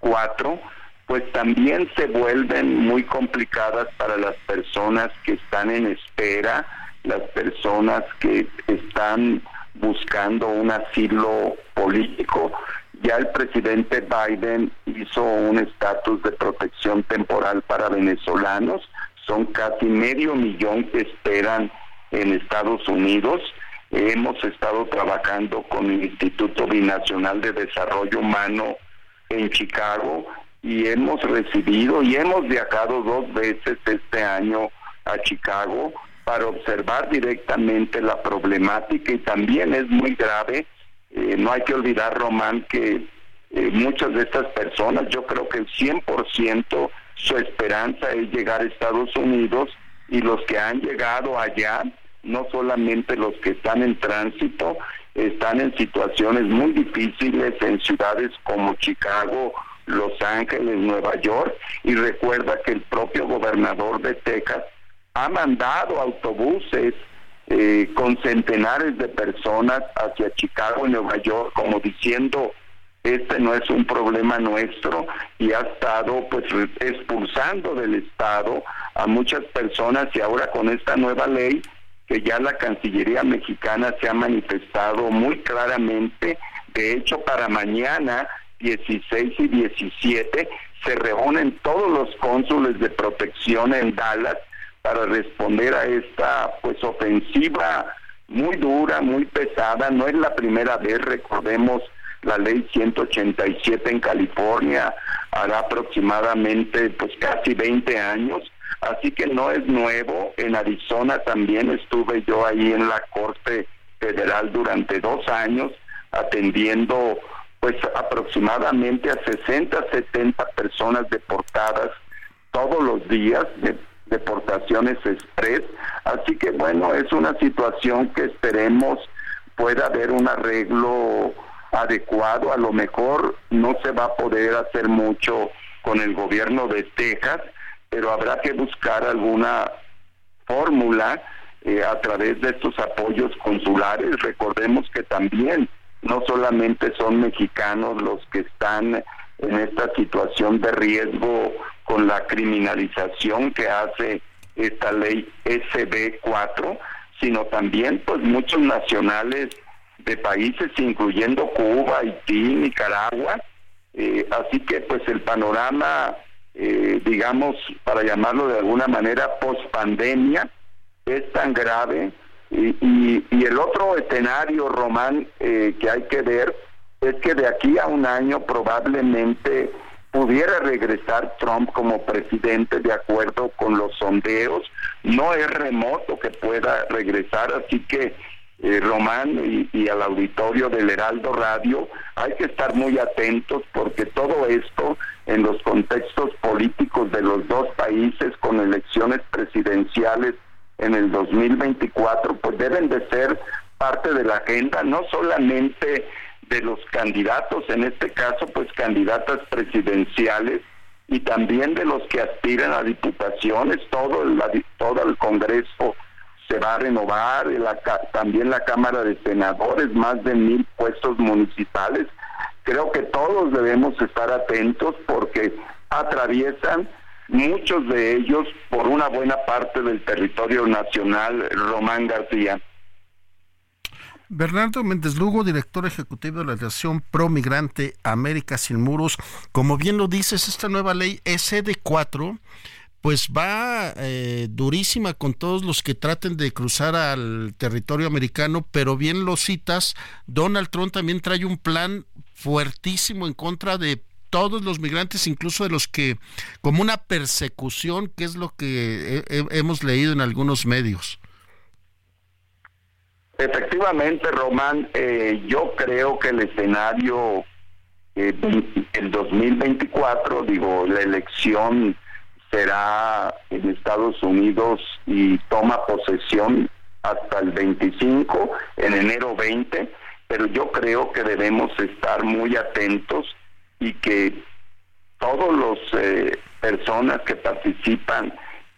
4, pues también se vuelven muy complicadas para las personas que están en espera, las personas que están buscando un asilo político. Ya el presidente Biden hizo un estatus de protección temporal para venezolanos. Son casi medio millón que esperan en Estados Unidos. Hemos estado trabajando con el Instituto Binacional de Desarrollo Humano en Chicago y hemos recibido y hemos viajado dos veces este año a Chicago para observar directamente la problemática y también es muy grave. Eh, no hay que olvidar, Román, que eh, muchas de estas personas, yo creo que el 100% su esperanza es llegar a Estados Unidos y los que han llegado allá, no solamente los que están en tránsito, están en situaciones muy difíciles en ciudades como Chicago, Los Ángeles, Nueva York, y recuerda que el propio gobernador de Texas ha mandado autobuses eh, con centenares de personas hacia Chicago y Nueva York, como diciendo, este no es un problema nuestro, y ha estado pues expulsando del Estado a muchas personas y ahora con esta nueva ley que ya la Cancillería mexicana se ha manifestado muy claramente, de hecho para mañana 16 y 17 se reúnen todos los cónsules de protección en Dallas para responder a esta pues ofensiva muy dura, muy pesada, no es la primera vez, recordemos la ley 187 en California hará aproximadamente pues casi 20 años, así que no es nuevo, en Arizona también estuve yo ahí en la Corte Federal durante dos años atendiendo pues aproximadamente a 60, 70 personas deportadas todos los días de deportaciones express. Así que bueno, es una situación que esperemos pueda haber un arreglo adecuado. A lo mejor no se va a poder hacer mucho con el gobierno de Texas, pero habrá que buscar alguna fórmula eh, a través de estos apoyos consulares. Recordemos que también no solamente son mexicanos los que están en esta situación de riesgo con la criminalización que hace esta ley SB4, sino también pues muchos nacionales de países incluyendo Cuba, Haití, Nicaragua, eh, así que pues el panorama, eh, digamos, para llamarlo de alguna manera, post pandemia, es tan grave y, el otro escenario, Román, eh, que hay que ver es que de aquí a un año probablemente pudiera regresar Trump como presidente de acuerdo con los sondeos. No es remoto que pueda regresar, así que eh, Román y, al auditorio del Heraldo Radio, hay que estar muy atentos porque todo esto en los contextos políticos de los dos países con elecciones presidenciales en el 2024, pues deben de ser parte de la agenda, no solamente de los candidatos, en este caso pues candidatas presidenciales y también de los que aspiran a diputaciones, todo el, todo el Congreso se va a renovar, también la Cámara de Senadores, más de mil puestos municipales. Creo que todos debemos estar atentos porque atraviesan muchos de ellos por una buena parte del territorio nacional, Román García. Bernardo Méndez Lugo, director ejecutivo de la Relación Pro Migrante América Sin Muros, como bien lo dices, esta nueva ley SD4 pues va eh, durísima con todos los que traten de cruzar al territorio americano, pero bien lo citas, Donald Trump también trae un plan fuertísimo en contra de todos los migrantes, incluso de los que, como una persecución, que es lo que hemos leído en algunos medios. Efectivamente, Román, eh, yo creo que el escenario eh, el 2024, digo, la elección será en Estados Unidos y toma posesión hasta el 25, en enero 20, pero yo creo que debemos estar muy atentos y que todos los eh, personas que participan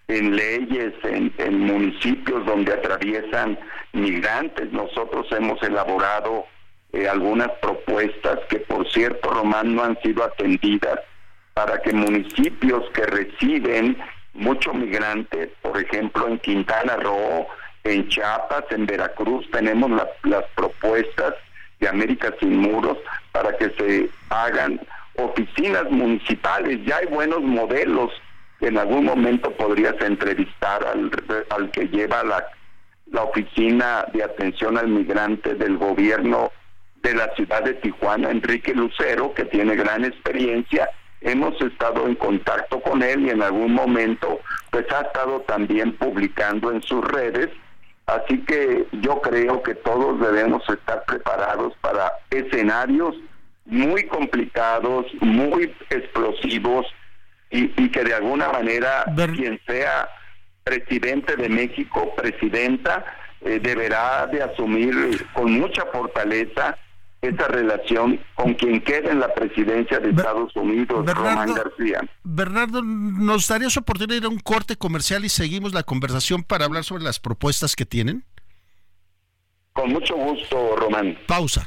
en leyes, en, municipios donde atraviesan migrantes. Nosotros hemos elaborado eh, algunas propuestas que, por cierto, Román, no han sido atendidas para que municipios que reciben mucho migrante, por ejemplo, en Quintana Roo, en Chiapas, en Veracruz, tenemos las propuestas de América Sin Muros para que se hagan oficinas municipales. Ya hay buenos modelos en algún momento podrías entrevistar al, que lleva la, la oficina de atención al migrante del gobierno de la ciudad de Tijuana, Enrique Lucero, que tiene gran experiencia. Hemos estado en contacto con él y en algún momento pues ha estado también publicando en sus redes. Así que yo creo que todos debemos estar preparados para escenarios muy complicados, muy explosivos, y, que de alguna manera quien sea presidente de México, presidenta, eh, deberá de asumir con mucha fortaleza esa relación con quien quede en la presidencia de Estados Unidos, Román García. Bernardo, ¿nos daría su oportunidad de ir a un corte comercial y seguimos la conversación para hablar sobre las propuestas que tienen? Con mucho gusto, Román. Pausa.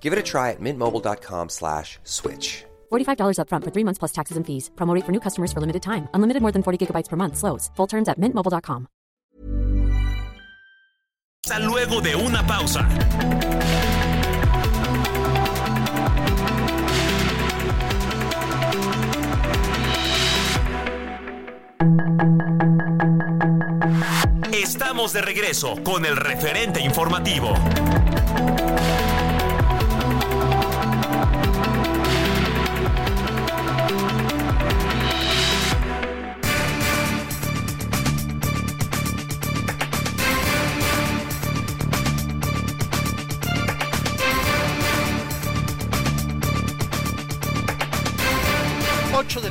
Give it a try at mintmobile.com slash switch. $45 upfront for three months plus taxes and fees. Promote for new customers for limited time. Unlimited more than 40 gigabytes per month. Slows. Full terms at mintmobile.com. Luego de una pausa. Estamos de regreso con el referente informativo.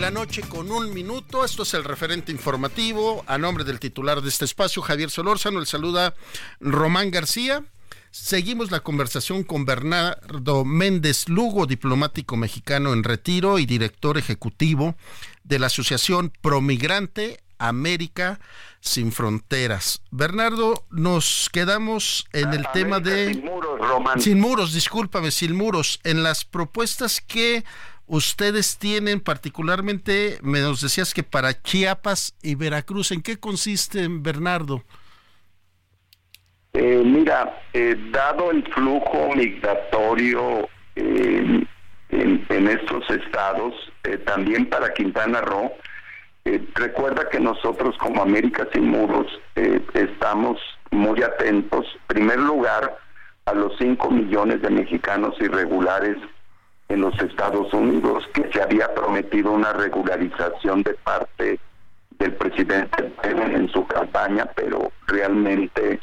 La noche con un minuto. Esto es el referente informativo. A nombre del titular de este espacio, Javier Solórzano, el saluda Román García. Seguimos la conversación con Bernardo Méndez Lugo, diplomático mexicano en retiro y director ejecutivo de la Asociación Promigrante América Sin Fronteras. Bernardo, nos quedamos en el tema de... Sin muros, Román. Sin muros, discúlpame, sin muros. En las propuestas que ustedes tienen particularmente, me nos decías que para Chiapas y Veracruz, ¿en qué consisten, Bernardo? Eh, mira, eh, dado el flujo migratorio eh, en, estos estados, también para Quintana Roo, recuerda que nosotros como América Sin Muros estamos muy atentos, en primer lugar, a los 5 millones de mexicanos irregulares en los Estados Unidos, que se había prometido una regularización de parte del presidente en su campaña, pero realmente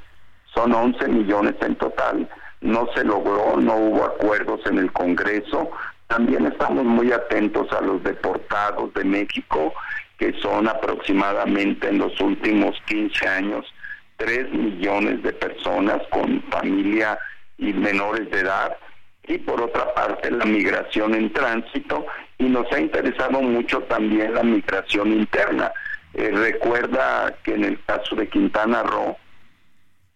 son 11 millones en total. No se logró, no hubo acuerdos en el Congreso. También estamos muy atentos a los deportados de México, que son aproximadamente en los últimos 15 años 3 millones de personas con familia y menores de edad y por otra parte la migración en tránsito y nos ha interesado mucho también la migración interna. Eh, recuerda que en el caso de Quintana Roo,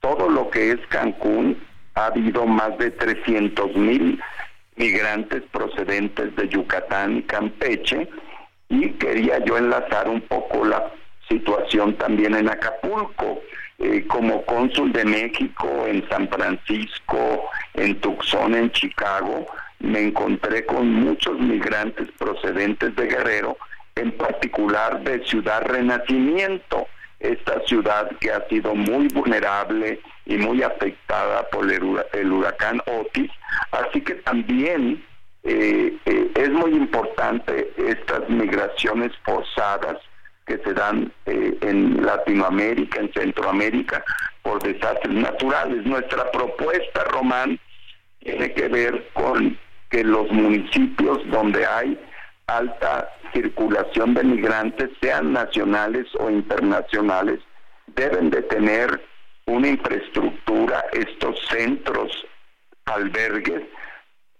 todo lo que es Cancún, ha habido más de 300 mil migrantes procedentes de Yucatán y Campeche y quería yo enlazar un poco la situación también en Acapulco. Eh, como cónsul de México en San Francisco, en Tucson, en Chicago, me encontré con muchos migrantes procedentes de Guerrero, en particular de Ciudad Renacimiento, esta ciudad que ha sido muy vulnerable y muy afectada por el, huracán Otis. Así que también eh, eh, es muy importante estas migraciones forzadas que se dan eh, en Latinoamérica, en Centroamérica, por desastres naturales. Nuestra propuesta, Román, tiene que ver con que los municipios donde hay alta circulación de migrantes, sean nacionales o internacionales, deben de tener una infraestructura, estos centros, albergues.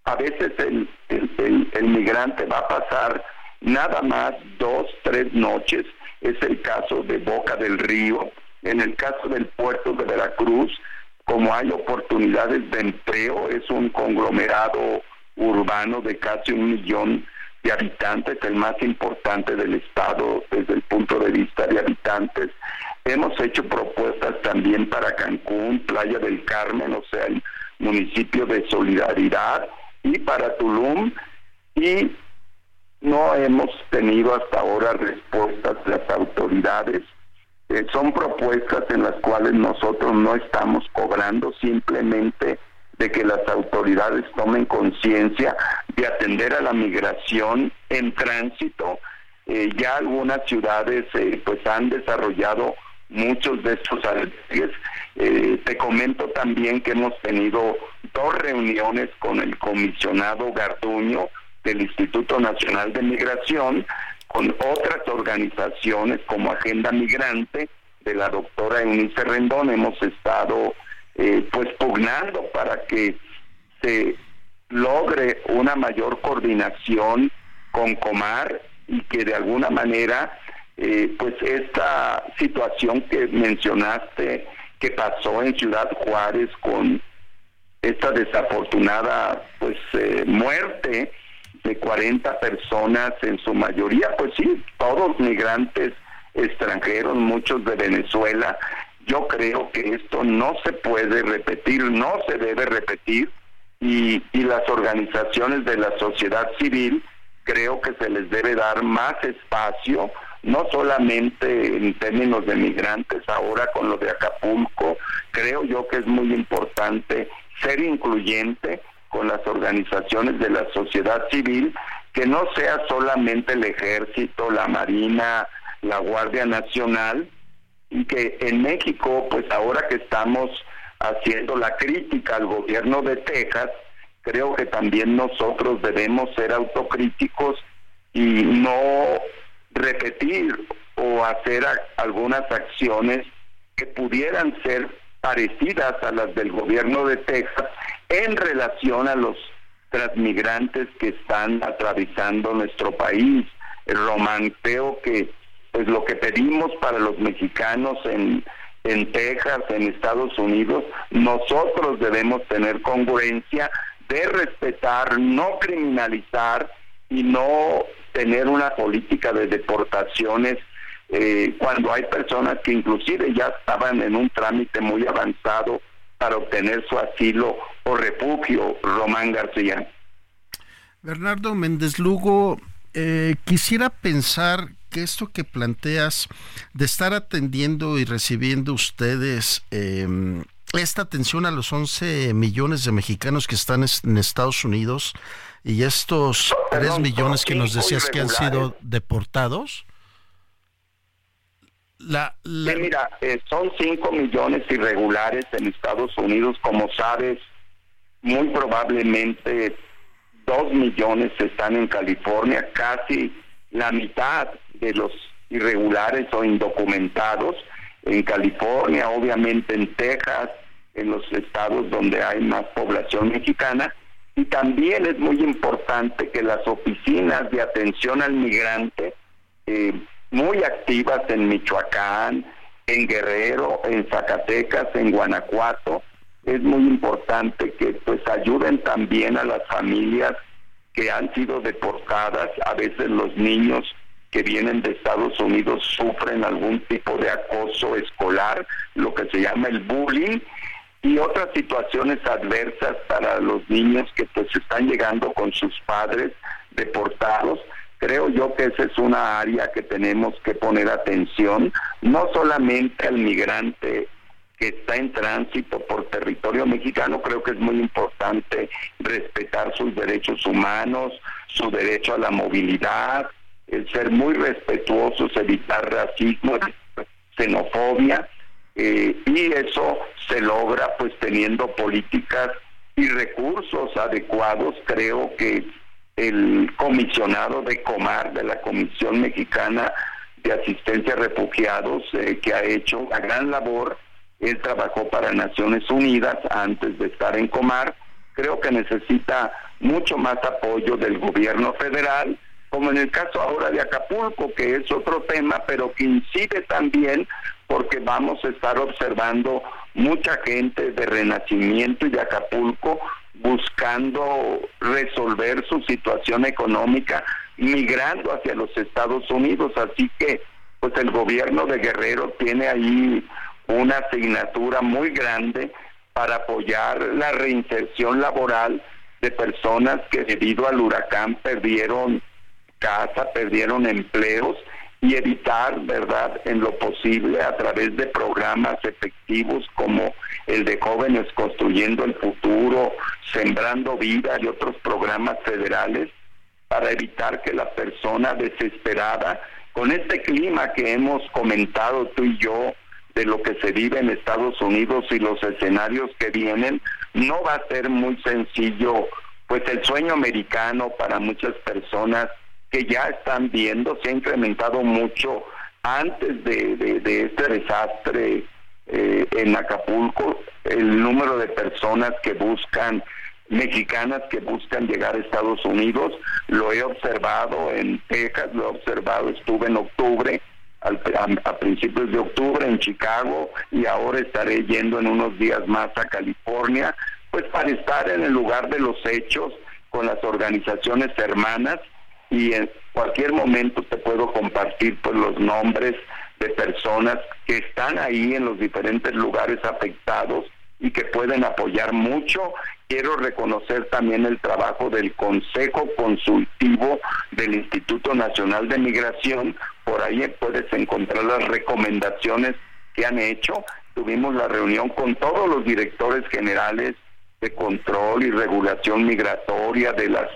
A veces el, el, migrante va a pasar nada más dos, tres noches, es el caso de Boca del Río, en el caso del puerto de Veracruz, como hay oportunidades de empleo, es un conglomerado urbano de casi un millón de habitantes, el más importante del estado desde el punto de vista de habitantes. Hemos hecho propuestas también para Cancún, Playa del Carmen, o sea, el municipio de Solidaridad, y para Tulum, y no hemos tenido hasta ahora respuestas de las autoridades. Eh, son propuestas en las cuales nosotros no estamos cobrando, simplemente de que las autoridades tomen conciencia de atender a la migración en tránsito. Eh, ya algunas ciudades eh, pues han desarrollado muchos de estos albergues. Eh, te comento también que hemos tenido dos reuniones con el comisionado Garduño del Instituto Nacional de Migración, con otras organizaciones como Agenda Migrante de la doctora Eunice Rendón. Hemos estado eh, pues pugnando para que se logre una mayor coordinación con Comar y que de alguna manera eh, pues esta situación que mencionaste que pasó en Ciudad Juárez con esta desafortunada pues eh, muerte de 40 personas en su mayoría pues sí todos migrantes extranjeros muchos de Venezuela. Yo creo que esto no se puede repetir, no se debe repetir y, y las organizaciones de la sociedad civil creo que se les debe dar más espacio, no solamente en términos de migrantes, ahora con lo de Acapulco, creo yo que es muy importante ser incluyente con las organizaciones de la sociedad civil, que no sea solamente el ejército, la marina, la Guardia Nacional, y que en México, pues ahora que estamos haciendo la crítica al gobierno de Texas, creo que también nosotros debemos ser autocríticos y no repetir o hacer algunas acciones que pudieran ser parecidas a las del gobierno de Texas en relación a los transmigrantes que están atravesando nuestro país. El romanteo que pues lo que pedimos para los mexicanos en, en Texas, en Estados Unidos, nosotros debemos tener congruencia de respetar, no criminalizar y no tener una política de deportaciones eh, cuando hay personas que inclusive ya estaban en un trámite muy avanzado para obtener su asilo o refugio, Román García. Bernardo Méndez Lugo, eh, quisiera pensar que esto que planteas de estar atendiendo y recibiendo ustedes em, esta atención a los 11 millones de mexicanos que están en Estados Unidos y estos 3 millones que nos decías que han sido deportados. La, mira, eh, son 5 millones irregulares en Estados Unidos, como sabes, muy probablemente 2 millones están en California, casi la mitad de los irregulares o indocumentados en California, obviamente en Texas, en los estados donde hay más población mexicana. Y también es muy importante que las oficinas de atención al migrante, eh, muy activas en Michoacán, en Guerrero, en Zacatecas, en Guanajuato, es muy importante que pues ayuden también a las familias que han sido deportadas, a veces los niños que vienen de Estados Unidos sufren algún tipo de acoso escolar, lo que se llama el bullying, y otras situaciones adversas para los niños que pues están llegando con sus padres deportados. Creo yo que esa es una área que tenemos que poner atención, no solamente al migrante que está en tránsito por territorio mexicano, creo que es muy importante respetar sus derechos humanos, su derecho a la movilidad, el ser muy respetuosos, evitar racismo, xenofobia, eh, y eso se logra pues teniendo políticas y recursos adecuados. Creo que el comisionado de Comar, de la Comisión Mexicana de Asistencia a Refugiados, eh, que ha hecho una gran labor, él trabajó para Naciones Unidas antes de estar en Comar, creo que necesita mucho más apoyo del gobierno federal, como en el caso ahora de Acapulco, que es otro tema, pero que incide también porque vamos a estar observando mucha gente de Renacimiento y de Acapulco buscando resolver su situación económica migrando hacia los Estados Unidos. Así que, pues el gobierno de Guerrero tiene ahí una asignatura muy grande para apoyar la reinserción laboral de personas que debido al huracán perdieron casa, perdieron empleos y evitar, ¿verdad?, en lo posible a través de programas efectivos como el de jóvenes construyendo el futuro, sembrando vida y otros programas federales para evitar que la persona desesperada, con este clima que hemos comentado tú y yo, de lo que se vive en Estados Unidos y los escenarios que vienen, no va a ser muy sencillo, pues el sueño americano para muchas personas que ya están viendo, se ha incrementado mucho antes de, este desastre eh, en Acapulco, el número de personas que buscan, mexicanas que buscan llegar a Estados Unidos, lo he observado en Texas, lo he observado, estuve en octubre, a, principios de octubre en Chicago y ahora estaré yendo en unos días más a California, pues para estar en el lugar de los hechos con las organizaciones hermanas y en cualquier momento te puedo compartir pues los nombres de personas que están ahí en los diferentes lugares afectados y que pueden apoyar mucho. Quiero reconocer también el trabajo del Consejo Consultivo del Instituto Nacional de Migración. Por ahí puedes encontrar las recomendaciones que han hecho. Tuvimos la reunión con todos los directores generales de control y regulación migratoria de las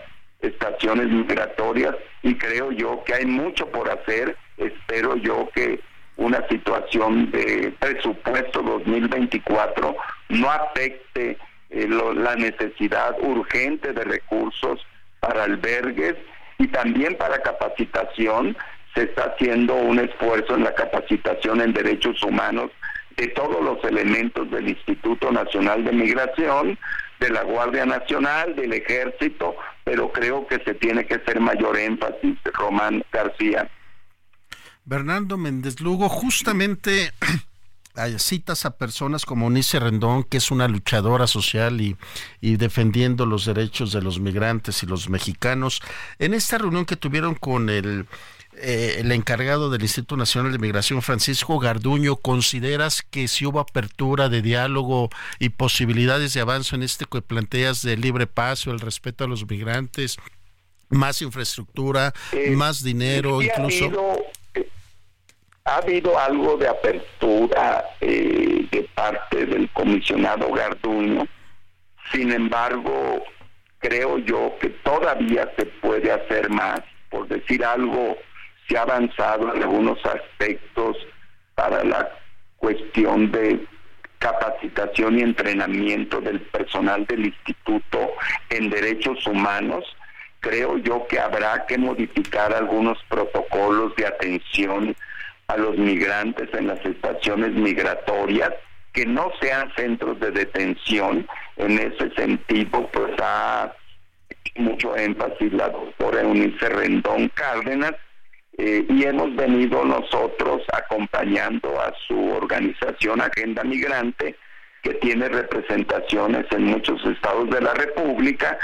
estaciones migratorias y creo yo que hay mucho por hacer. Espero yo que una situación de presupuesto 2024 no afecte eh, la necesidad urgente de recursos para albergues y también para capacitación. Se está haciendo un esfuerzo en la capacitación en derechos humanos de todos los elementos del Instituto Nacional de Migración, de la Guardia Nacional, del Ejército, pero creo que se tiene que hacer mayor énfasis, Román García. Bernardo Méndez Lugo, justamente <clears throat> citas a personas como Nice Rendón, que es una luchadora social y, y, defendiendo los derechos de los migrantes y los mexicanos. En esta reunión que tuvieron con el eh, el encargado del Instituto Nacional de Migración, Francisco Garduño, ¿consideras que si hubo apertura de diálogo y posibilidades de avance en este que planteas de libre paso, el respeto a los migrantes, más infraestructura, eh, más dinero, incluso? Eh, ha habido, algo de apertura de parte del comisionado Garduño, sin embargo, creo yo que todavía se puede hacer más, por decir algo, se ha avanzado en algunos aspectos para la cuestión de capacitación y entrenamiento del personal del instituto en derechos humanos. Creo yo que habrá que modificar algunos protocolos de atención a los migrantes en las estaciones migratorias que no sean centros de detención. En ese sentido, pues ha mucho énfasis la doctora Eunice Rendón Cárdenas, eh, y hemos venido nosotros acompañando a su organización Agenda Migrante, que tiene representaciones en muchos estados de la República.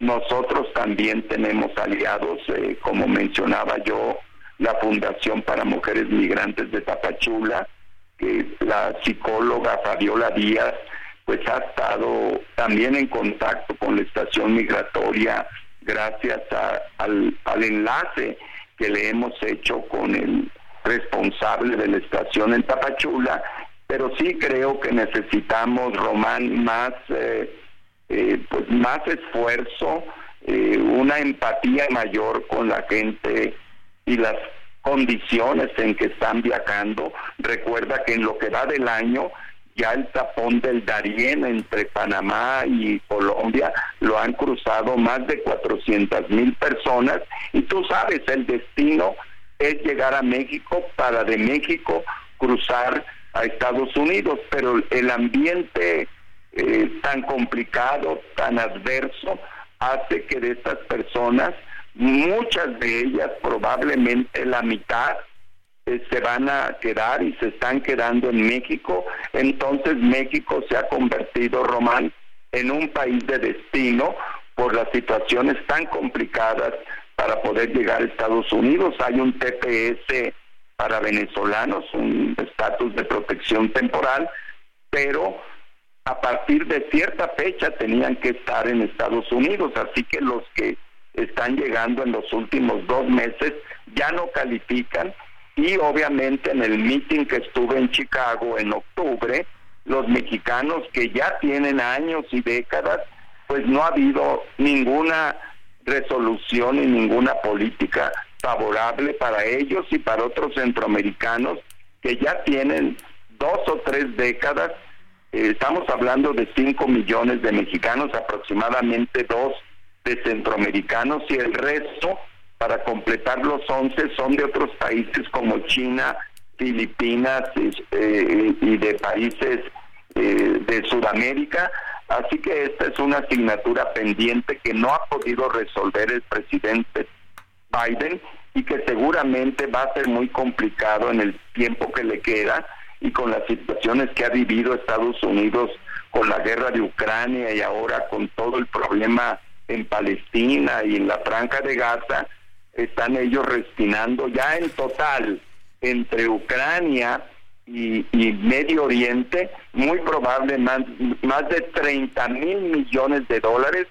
Nosotros también tenemos aliados, eh, como mencionaba yo, la Fundación para Mujeres Migrantes de Tapachula, que la psicóloga Fabiola Díaz pues ha estado también en contacto con la estación migratoria gracias al, al enlace que le hemos hecho con el responsable de la estación en Tapachula, pero sí creo que necesitamos, Román, más, eh, eh, pues más esfuerzo, eh, una empatía mayor con la gente y las condiciones en que están viajando. Recuerda que en lo que va del año ya el tapón del Darién entre Panamá y Colombia lo han cruzado más de 400 mil personas y tú sabes, el destino es llegar a México para de México cruzar a Estados Unidos, pero el ambiente eh, tan complicado, tan adverso, hace que de estas personas, muchas de ellas, probablemente la mitad, eh, se van a quedar y se están quedando en México. Entonces México se ha convertido, Román, en un país de destino por las situaciones tan complicadas para poder llegar a Estados Unidos. Hay un TPS para venezolanos, un estatus de protección temporal, pero a partir de cierta fecha tenían que estar en Estados Unidos, así que los que están llegando en los últimos dos meses ya no califican y obviamente en el meeting que estuve en Chicago en octubre, los mexicanos que ya tienen años y décadas, pues no ha habido ninguna resolución y ninguna política favorable para ellos y para otros centroamericanos que ya tienen dos o tres décadas. Eh, estamos hablando de 5 millones de mexicanos, aproximadamente 2 de centroamericanos y el resto, para completar los 11, son de otros países como China, Filipinas eh, y de países eh, de Sudamérica. Así que esta es una asignatura pendiente que no ha podido resolver el presidente Biden y que seguramente va a ser muy complicado en el tiempo que le queda y con las situaciones que ha vivido Estados Unidos con la guerra de Ucrania y ahora con todo el problema en Palestina y en la franja de Gaza, están ellos respinando ya en total entre Ucrania y, Medio Oriente, muy probable más, de 30 mil millones de dólares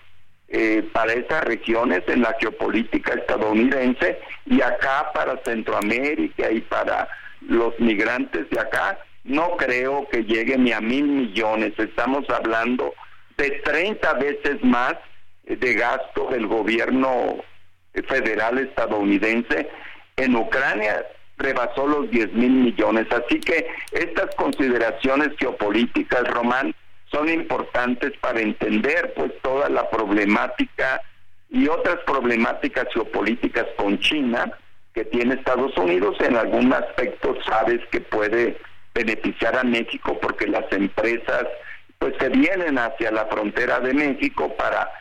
eh, para esas regiones en la geopolítica estadounidense y acá para Centroamérica y para los migrantes de acá, no creo que llegue ni a mil millones. Estamos hablando de 30 veces más de gasto del gobierno federal estadounidense. En Ucrania rebasó los 10 mil millones. Así que estas consideraciones geopolíticas, Román, son importantes para entender pues toda la problemática y otras problemáticas geopolíticas con China que tiene Estados Unidos, en algún aspecto sabes que puede beneficiar a México porque las empresas pues se vienen hacia la frontera de México para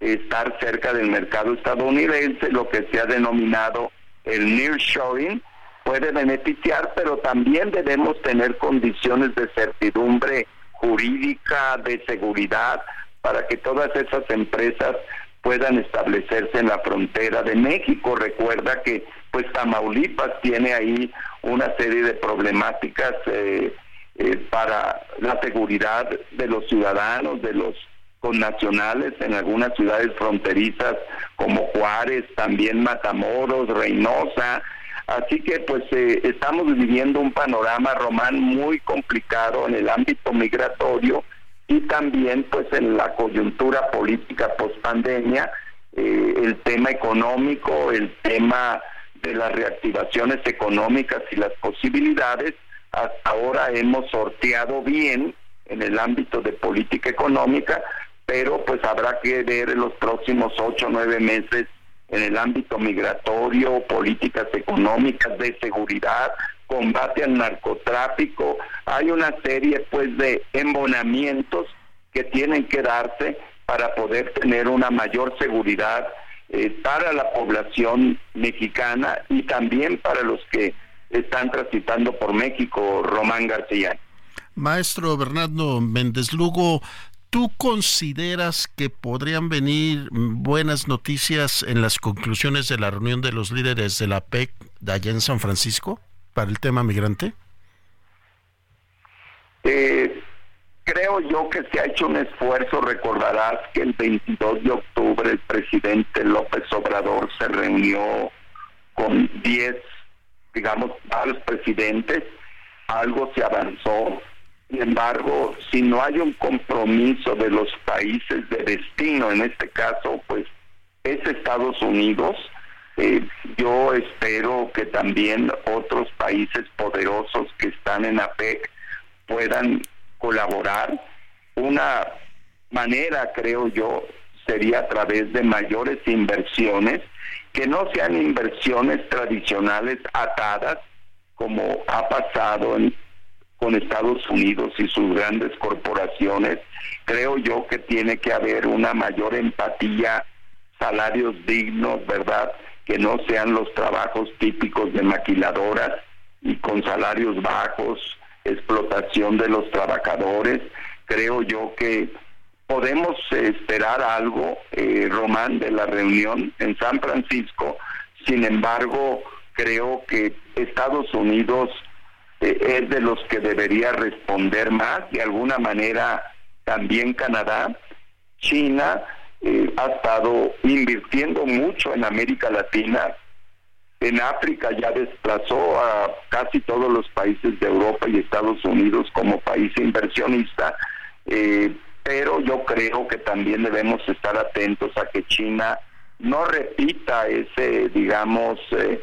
estar cerca del mercado estadounidense, lo que se ha denominado el nearshoring, puede beneficiar, pero también debemos tener condiciones de certidumbre jurídica, de seguridad, para que todas esas empresas puedan establecerse en la frontera de México. Recuerda que pues Tamaulipas tiene ahí una serie de problemáticas eh, eh, para la seguridad de los ciudadanos, de los connacionales en algunas ciudades fronterizas como Juárez, también Matamoros, Reynosa. Así que pues eh, estamos viviendo un panorama román muy complicado en el ámbito migratorio y también pues en la coyuntura política post pandemia, el tema económico, el tema de las reactivaciones económicas y las posibilidades, hasta ahora hemos sorteado bien en el ámbito de política económica, pero pues habrá que ver en los próximos ocho o nueve meses en el ámbito migratorio, políticas económicas, de seguridad, combate al narcotráfico. Hay una serie pues de embonamientos que tienen que darse para poder tener una mayor seguridad eh, para la población mexicana y también para los que están transitando por México, Román García. Maestro Bernardo Méndez Lugo, ¿tú consideras que podrían venir buenas noticias en las conclusiones de la reunión de los líderes de la PEC de allá en San Francisco para el tema migrante? Eh, creo yo que se ha hecho un esfuerzo, recordarás que el 22 de octubre el presidente López Obrador se reunió con 10, digamos, varios presidentes, algo se avanzó, sin embargo, si no hay un compromiso de los países de destino, en este caso, pues es Estados Unidos, Eh, yo espero que también otros países poderosos que están en APEC puedan colaborar. Una manera, creo yo, sería a través de mayores inversiones, que no sean inversiones tradicionales atadas, como ha pasado con Estados Unidos y sus grandes corporaciones. Creo yo que tiene que haber una mayor empatía, salarios dignos, ¿verdad? Que no sean los trabajos típicos de maquiladoras y con salarios bajos, explotación de los trabajadores. Creo yo que podemos esperar algo, eh, Román, de la reunión en San Francisco. Sin embargo, creo que Estados Unidos eh, es de los que debería responder más, de alguna manera también Canadá. China eh, ha estado invirtiendo mucho en América Latina. En África ya desplazó a casi todos los países de Europa y Estados Unidos como país inversionista. Eh, pero yo creo que también debemos estar atentos a que China no repita ese, digamos, eh,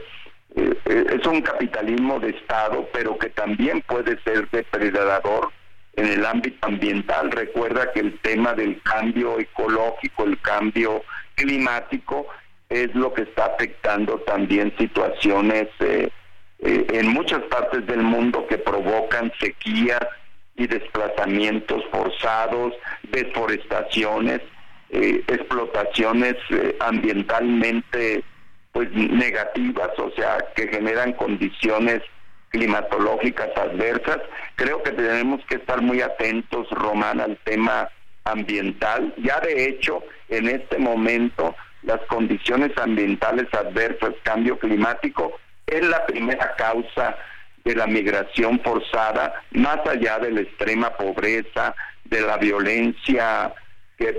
es un capitalismo de Estado, pero que también puede ser depredador en el ámbito ambiental. Recuerda que el tema del cambio ecológico, el cambio climático, es lo que está afectando también situaciones eh, en muchas partes del mundo que provocan sequías, y desplazamientos forzados, deforestaciones, eh, explotaciones eh, ambientalmente pues negativas, o sea, que generan condiciones climatológicas adversas. Creo que tenemos que estar muy atentos, Román, al tema ambiental. Ya de hecho, en este momento, las condiciones ambientales adversas, cambio climático, es la primera causa de la migración forzada, más allá de la extrema pobreza, de la violencia que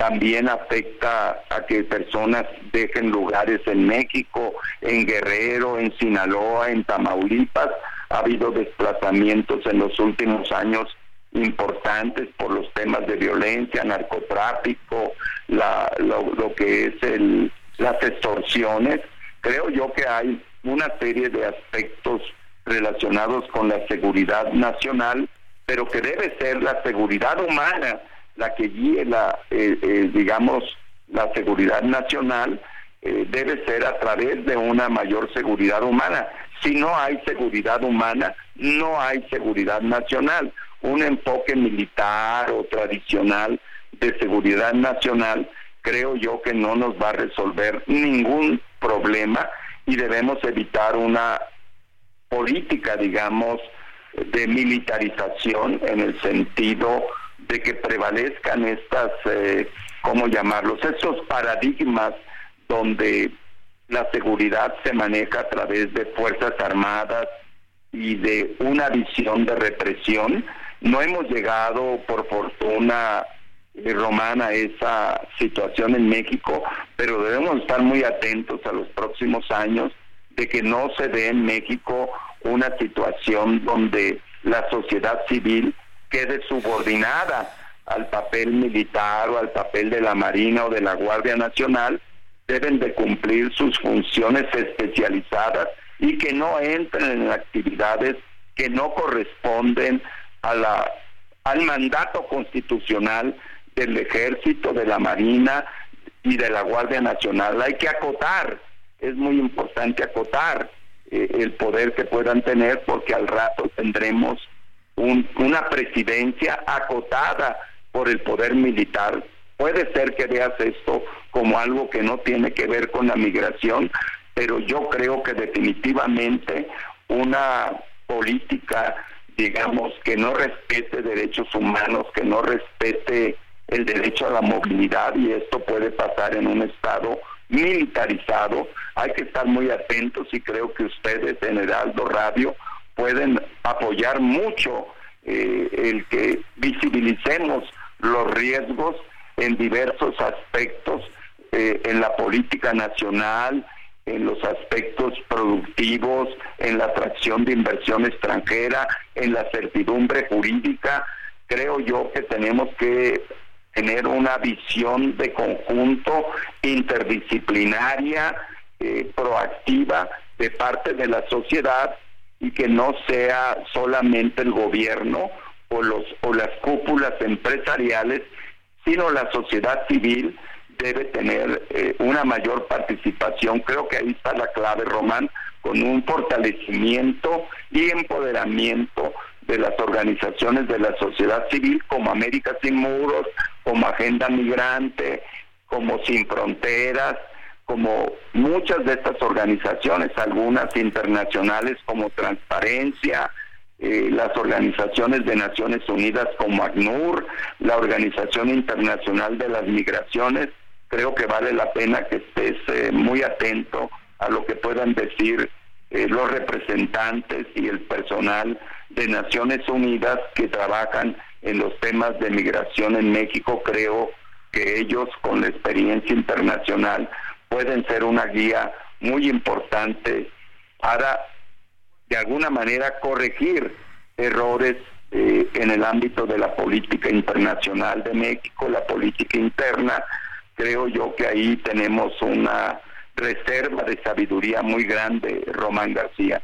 también afecta a que personas dejen lugares en México, en Guerrero, en Sinaloa, en Tamaulipas. Ha habido desplazamientos en los últimos años importantes por los temas de violencia, narcotráfico, la, lo, que es el, las extorsiones. Creo yo que hay una serie de aspectos relacionados con la seguridad nacional, pero que debe ser la seguridad humana la que guíe la, eh, eh, digamos, la seguridad nacional, eh, debe ser a través de una mayor seguridad humana. Si no hay seguridad humana, no hay seguridad nacional. Un enfoque militar o tradicional de seguridad nacional, creo yo que no nos va a resolver ningún problema y debemos evitar una política, digamos, de militarización en el sentido de que prevalezcan estas, eh, ¿cómo llamarlos? Estos paradigmas donde la seguridad se maneja a través de fuerzas armadas y de una visión de represión. No hemos llegado, por fortuna, eh, Romana, a esa situación en México, pero debemos estar muy atentos a los próximos años de que no se dé en México una situación donde la sociedad civil quede subordinada al papel militar o al papel de la Marina o de la Guardia Nacional, deben de cumplir sus funciones especializadas y que no entren en actividades que no corresponden a la al mandato constitucional del ejército, de la Marina y de la Guardia Nacional. Hay que acotar es muy importante acotar eh, el poder que puedan tener porque al rato tendremos una presidencia acotada por el poder militar. Puede ser que veas esto como algo que no tiene que ver con la migración, pero yo creo que definitivamente una política, digamos, que no respete derechos humanos, que no respete el derecho a la movilidad, y esto puede pasar en un estado militarizado. Hay que estar muy atentos y creo que ustedes en Heraldo Radio pueden apoyar mucho eh, el que visibilicemos los riesgos en diversos aspectos, eh, en la política nacional, en los aspectos productivos, en la atracción de inversión extranjera, en la certidumbre jurídica. Creo yo que tenemos que tener una visión de conjunto interdisciplinaria eh, proactiva de parte de la sociedad y que no sea solamente el gobierno o los o las cúpulas empresariales, sino la sociedad civil debe tener eh, una mayor participación. Creo que ahí está la clave, Román, con un fortalecimiento y empoderamiento de las organizaciones de la sociedad civil como América Sin Muros, como Agenda Migrante, como Sin Fronteras, como muchas de estas organizaciones, algunas internacionales como Transparencia, eh, las organizaciones de Naciones Unidas como ACNUR, la Organización Internacional de las Migraciones, creo que vale la pena que estés eh, muy atento a lo que puedan decir eh, los representantes y el personal de Naciones Unidas que trabajan en los temas de migración en México. Creo que ellos con la experiencia internacional pueden ser una guía muy importante para de alguna manera corregir errores eh, en el ámbito de la política internacional de México, la política interna. Creo yo que ahí tenemos una reserva de sabiduría muy grande, Román García.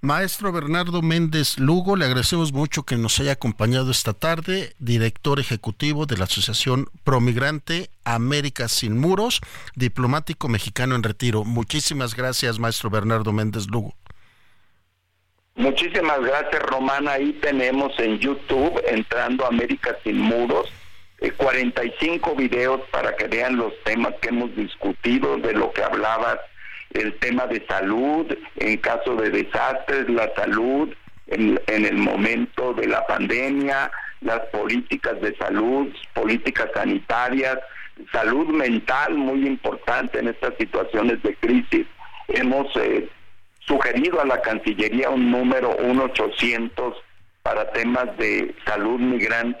Maestro Bernardo Méndez Lugo, le agradecemos mucho que nos haya acompañado esta tarde, director ejecutivo de la Asociación Promigrante América Sin Muros, diplomático mexicano en retiro. Muchísimas gracias, maestro Bernardo Méndez Lugo. Muchísimas gracias, Román. Ahí tenemos en YouTube, entrando América Sin Muros, 45 eh, videos para que vean los temas que hemos discutido, de lo que hablabas, el tema de salud, en caso de desastres, la salud, en, en el momento de la pandemia, las políticas de salud, políticas sanitarias, salud mental muy importante en estas situaciones de crisis. Hemos eh, sugerido a la Cancillería un número 1-800 para temas de salud migrante.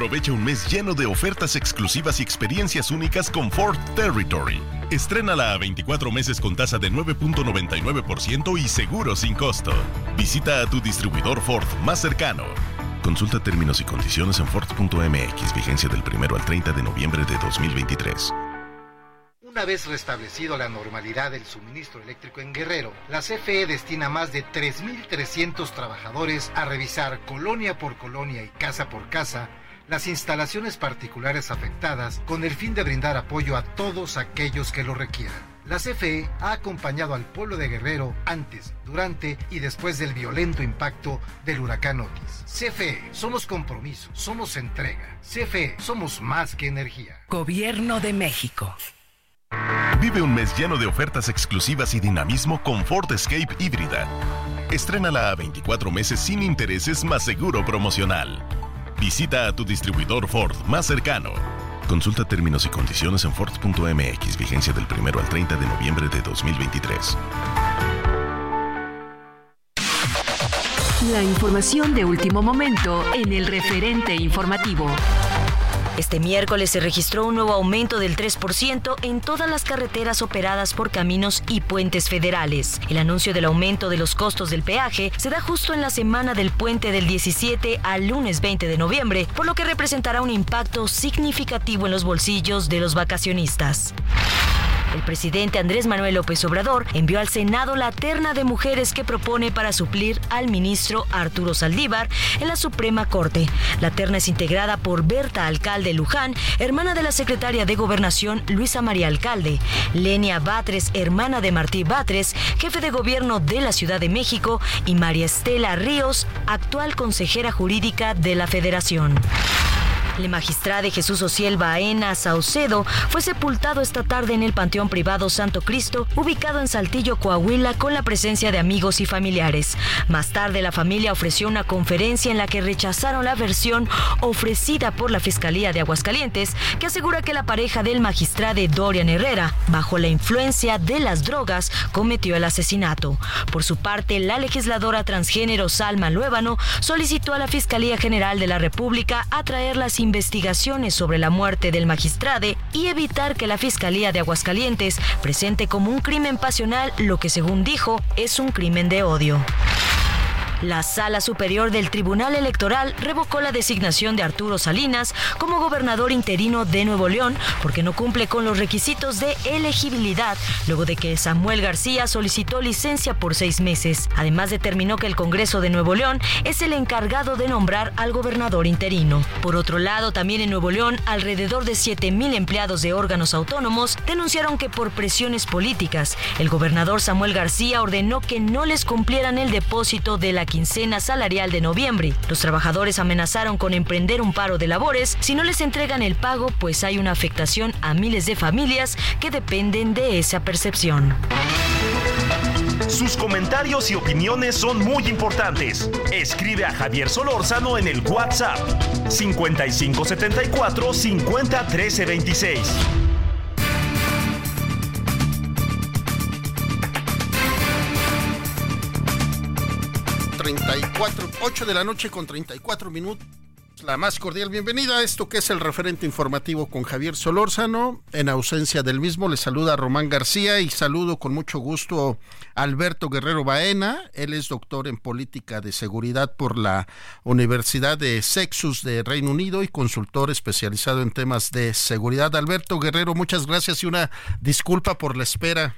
Aprovecha un mes lleno de ofertas exclusivas y experiencias únicas con Ford Territory. Estrénala a 24 meses con tasa de 9.99% y seguro sin costo. Visita a tu distribuidor Ford más cercano. Consulta términos y condiciones en Ford.mx, vigencia del 1 al 30 de noviembre de 2023. Una vez restablecido la normalidad del suministro eléctrico en Guerrero, la CFE destina más de 3.300 trabajadores a revisar colonia por colonia y casa por casa las instalaciones particulares afectadas con el fin de brindar apoyo a todos aquellos que lo requieran. La CFE ha acompañado al pueblo de Guerrero antes, durante y después del violento impacto del huracán Otis. CFE, somos compromiso, somos entrega. CFE, somos más que energía. Gobierno de México. Vive un mes lleno de ofertas exclusivas y dinamismo con Ford Escape híbrida. Estrénala a 24 meses sin intereses más seguro promocional. Visita a tu distribuidor Ford más cercano. Consulta términos y condiciones en Ford.mx, vigencia del 1 al 30 de noviembre de 2023. La información de último momento en el referente informativo. Este miércoles se registró un nuevo aumento del 3% en todas las carreteras operadas por caminos y puentes federales. El anuncio del aumento de los costos del peaje se da justo en la semana del puente del 17 al lunes 20 de noviembre, por lo que representará un impacto significativo en los bolsillos de los vacacionistas. El presidente Andrés Manuel López Obrador envió al Senado la terna de mujeres que propone para suplir al ministro Arturo Saldívar en la Suprema Corte. La terna es integrada por Berta Alcalde Luján, hermana de la secretaria de Gobernación Luisa María Alcalde, Lenia Batres, hermana de Martí Batres, jefe de gobierno de la Ciudad de México, y María Estela Ríos, actual consejera jurídica de la Federación. El magistrado Jesús Ociel Baena Saucedo fue sepultado esta tarde en el Panteón Privado Santo Cristo, ubicado en Saltillo, Coahuila, con la presencia de amigos y familiares. Más tarde, la familia ofreció una conferencia en la que rechazaron la versión ofrecida por la Fiscalía de Aguascalientes, que asegura que la pareja del magistrado Dorian Herrera, bajo la influencia de las drogas, cometió el asesinato. Por su parte, la legisladora transgénero Salma Luébano solicitó a la Fiscalía General de la República atraer las investigaciones sobre la muerte del magistrade y evitar que la Fiscalía de Aguascalientes presente como un crimen pasional lo que según dijo es un crimen de odio. La Sala Superior del Tribunal Electoral revocó la designación de Arturo Salinas como gobernador interino de Nuevo León porque no cumple con los requisitos de elegibilidad luego de que Samuel García solicitó licencia por seis meses. Además determinó que el Congreso de Nuevo León es el encargado de nombrar al gobernador interino. Por otro lado, también en Nuevo León, alrededor de 7.000 empleados de órganos autónomos denunciaron que por presiones políticas, el gobernador Samuel García ordenó que no les cumplieran el depósito de la quincena salarial de noviembre. Los trabajadores amenazaron con emprender un paro de labores si no les entregan el pago, pues hay una afectación a miles de familias que dependen de esa percepción. Sus comentarios y opiniones son muy importantes. Escribe a Javier Solórzano en el WhatsApp 5574 50 26. 34, 8 de la noche con 34 minutos. La más cordial bienvenida a esto que es el referente informativo con Javier Solórzano. En ausencia del mismo le saluda Román García y saludo con mucho gusto a Alberto Guerrero Baena. Él es doctor en política de seguridad por la Universidad de Sexus de Reino Unido y consultor especializado en temas de seguridad. Alberto Guerrero, muchas gracias y una disculpa por la espera.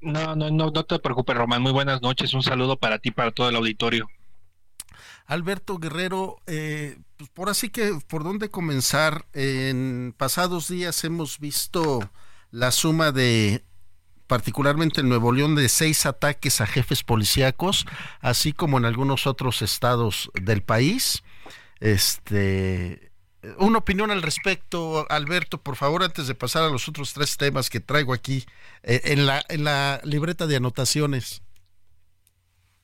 No, no, no, no te preocupes, Román. Muy buenas noches. Un saludo para ti, para todo el auditorio. Alberto Guerrero, eh, pues por así que, ¿por dónde comenzar? En pasados días hemos visto la suma de, particularmente en Nuevo León, de seis ataques a jefes policíacos, así como en algunos otros estados del país. Este, una opinión al respecto, Alberto, por favor, antes de pasar a los otros tres temas que traigo aquí en, la, en la libreta de anotaciones.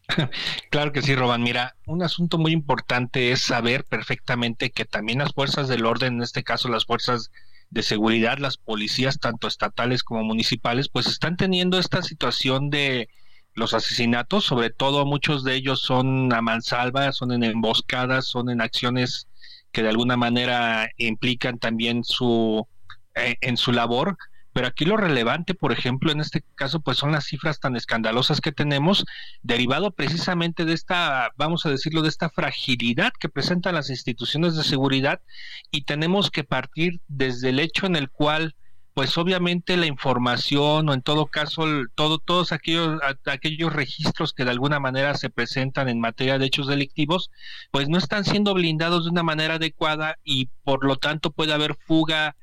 <laughs> Claro que sí, Roban. Mira, un asunto muy importante es saber perfectamente que también las fuerzas del orden, en este caso las fuerzas de seguridad, las policías, tanto estatales como municipales, pues están teniendo esta situación de los asesinatos, sobre todo muchos de ellos son a mansalva, son en emboscadas, son en acciones que de alguna manera implican también su eh, en su labor pero aquí lo relevante, por ejemplo, en este caso, pues son las cifras tan escandalosas que tenemos, derivado precisamente de esta, vamos a decirlo, de esta fragilidad que presentan las instituciones de seguridad y tenemos que partir desde el hecho en el cual pues obviamente la información o en todo caso todo, todos aquellos, aquellos registros que de alguna manera se presentan en materia de hechos delictivos, pues no están siendo blindados de una manera adecuada y por lo tanto puede haber fuga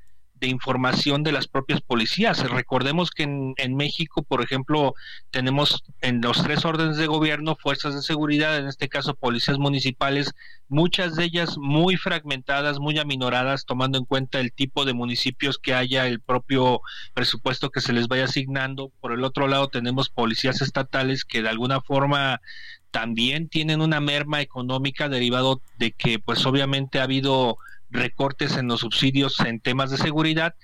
de información de las propias policías. Recordemos que en, México, por ejemplo, tenemos en los tres órdenes de gobierno fuerzas de seguridad, en este caso policías municipales, muchas de ellas muy fragmentadas, muy aminoradas, tomando en cuenta el tipo de municipios que haya, el propio presupuesto que se les vaya asignando. Por el otro lado, tenemos policías estatales que de alguna forma también tienen una merma económica derivado de que pues obviamente ha habido recortes en los subsidios en temas de seguridad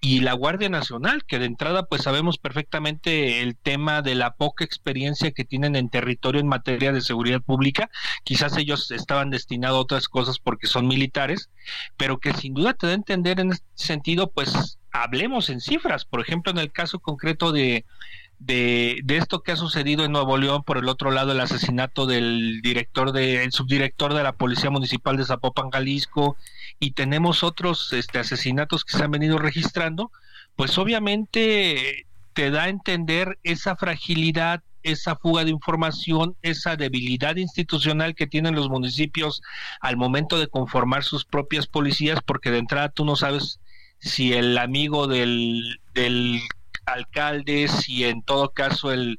y la Guardia Nacional, que de entrada pues sabemos perfectamente el tema de la poca experiencia que tienen en territorio en materia de seguridad pública, quizás ellos estaban destinados a otras cosas porque son militares, pero que sin duda te da a entender en este sentido pues hablemos en cifras, por ejemplo en el caso concreto de de, esto que ha sucedido en Nuevo León, por el otro lado el asesinato del director de, el subdirector de la Policía Municipal de Zapopan, Jalisco, y tenemos otros este, asesinatos que se han venido registrando, pues obviamente te da a entender esa fragilidad, esa fuga de información, esa debilidad institucional que tienen los municipios al momento de conformar sus propias policías, porque de entrada tú no sabes si el amigo del, del alcalde, si en todo caso el,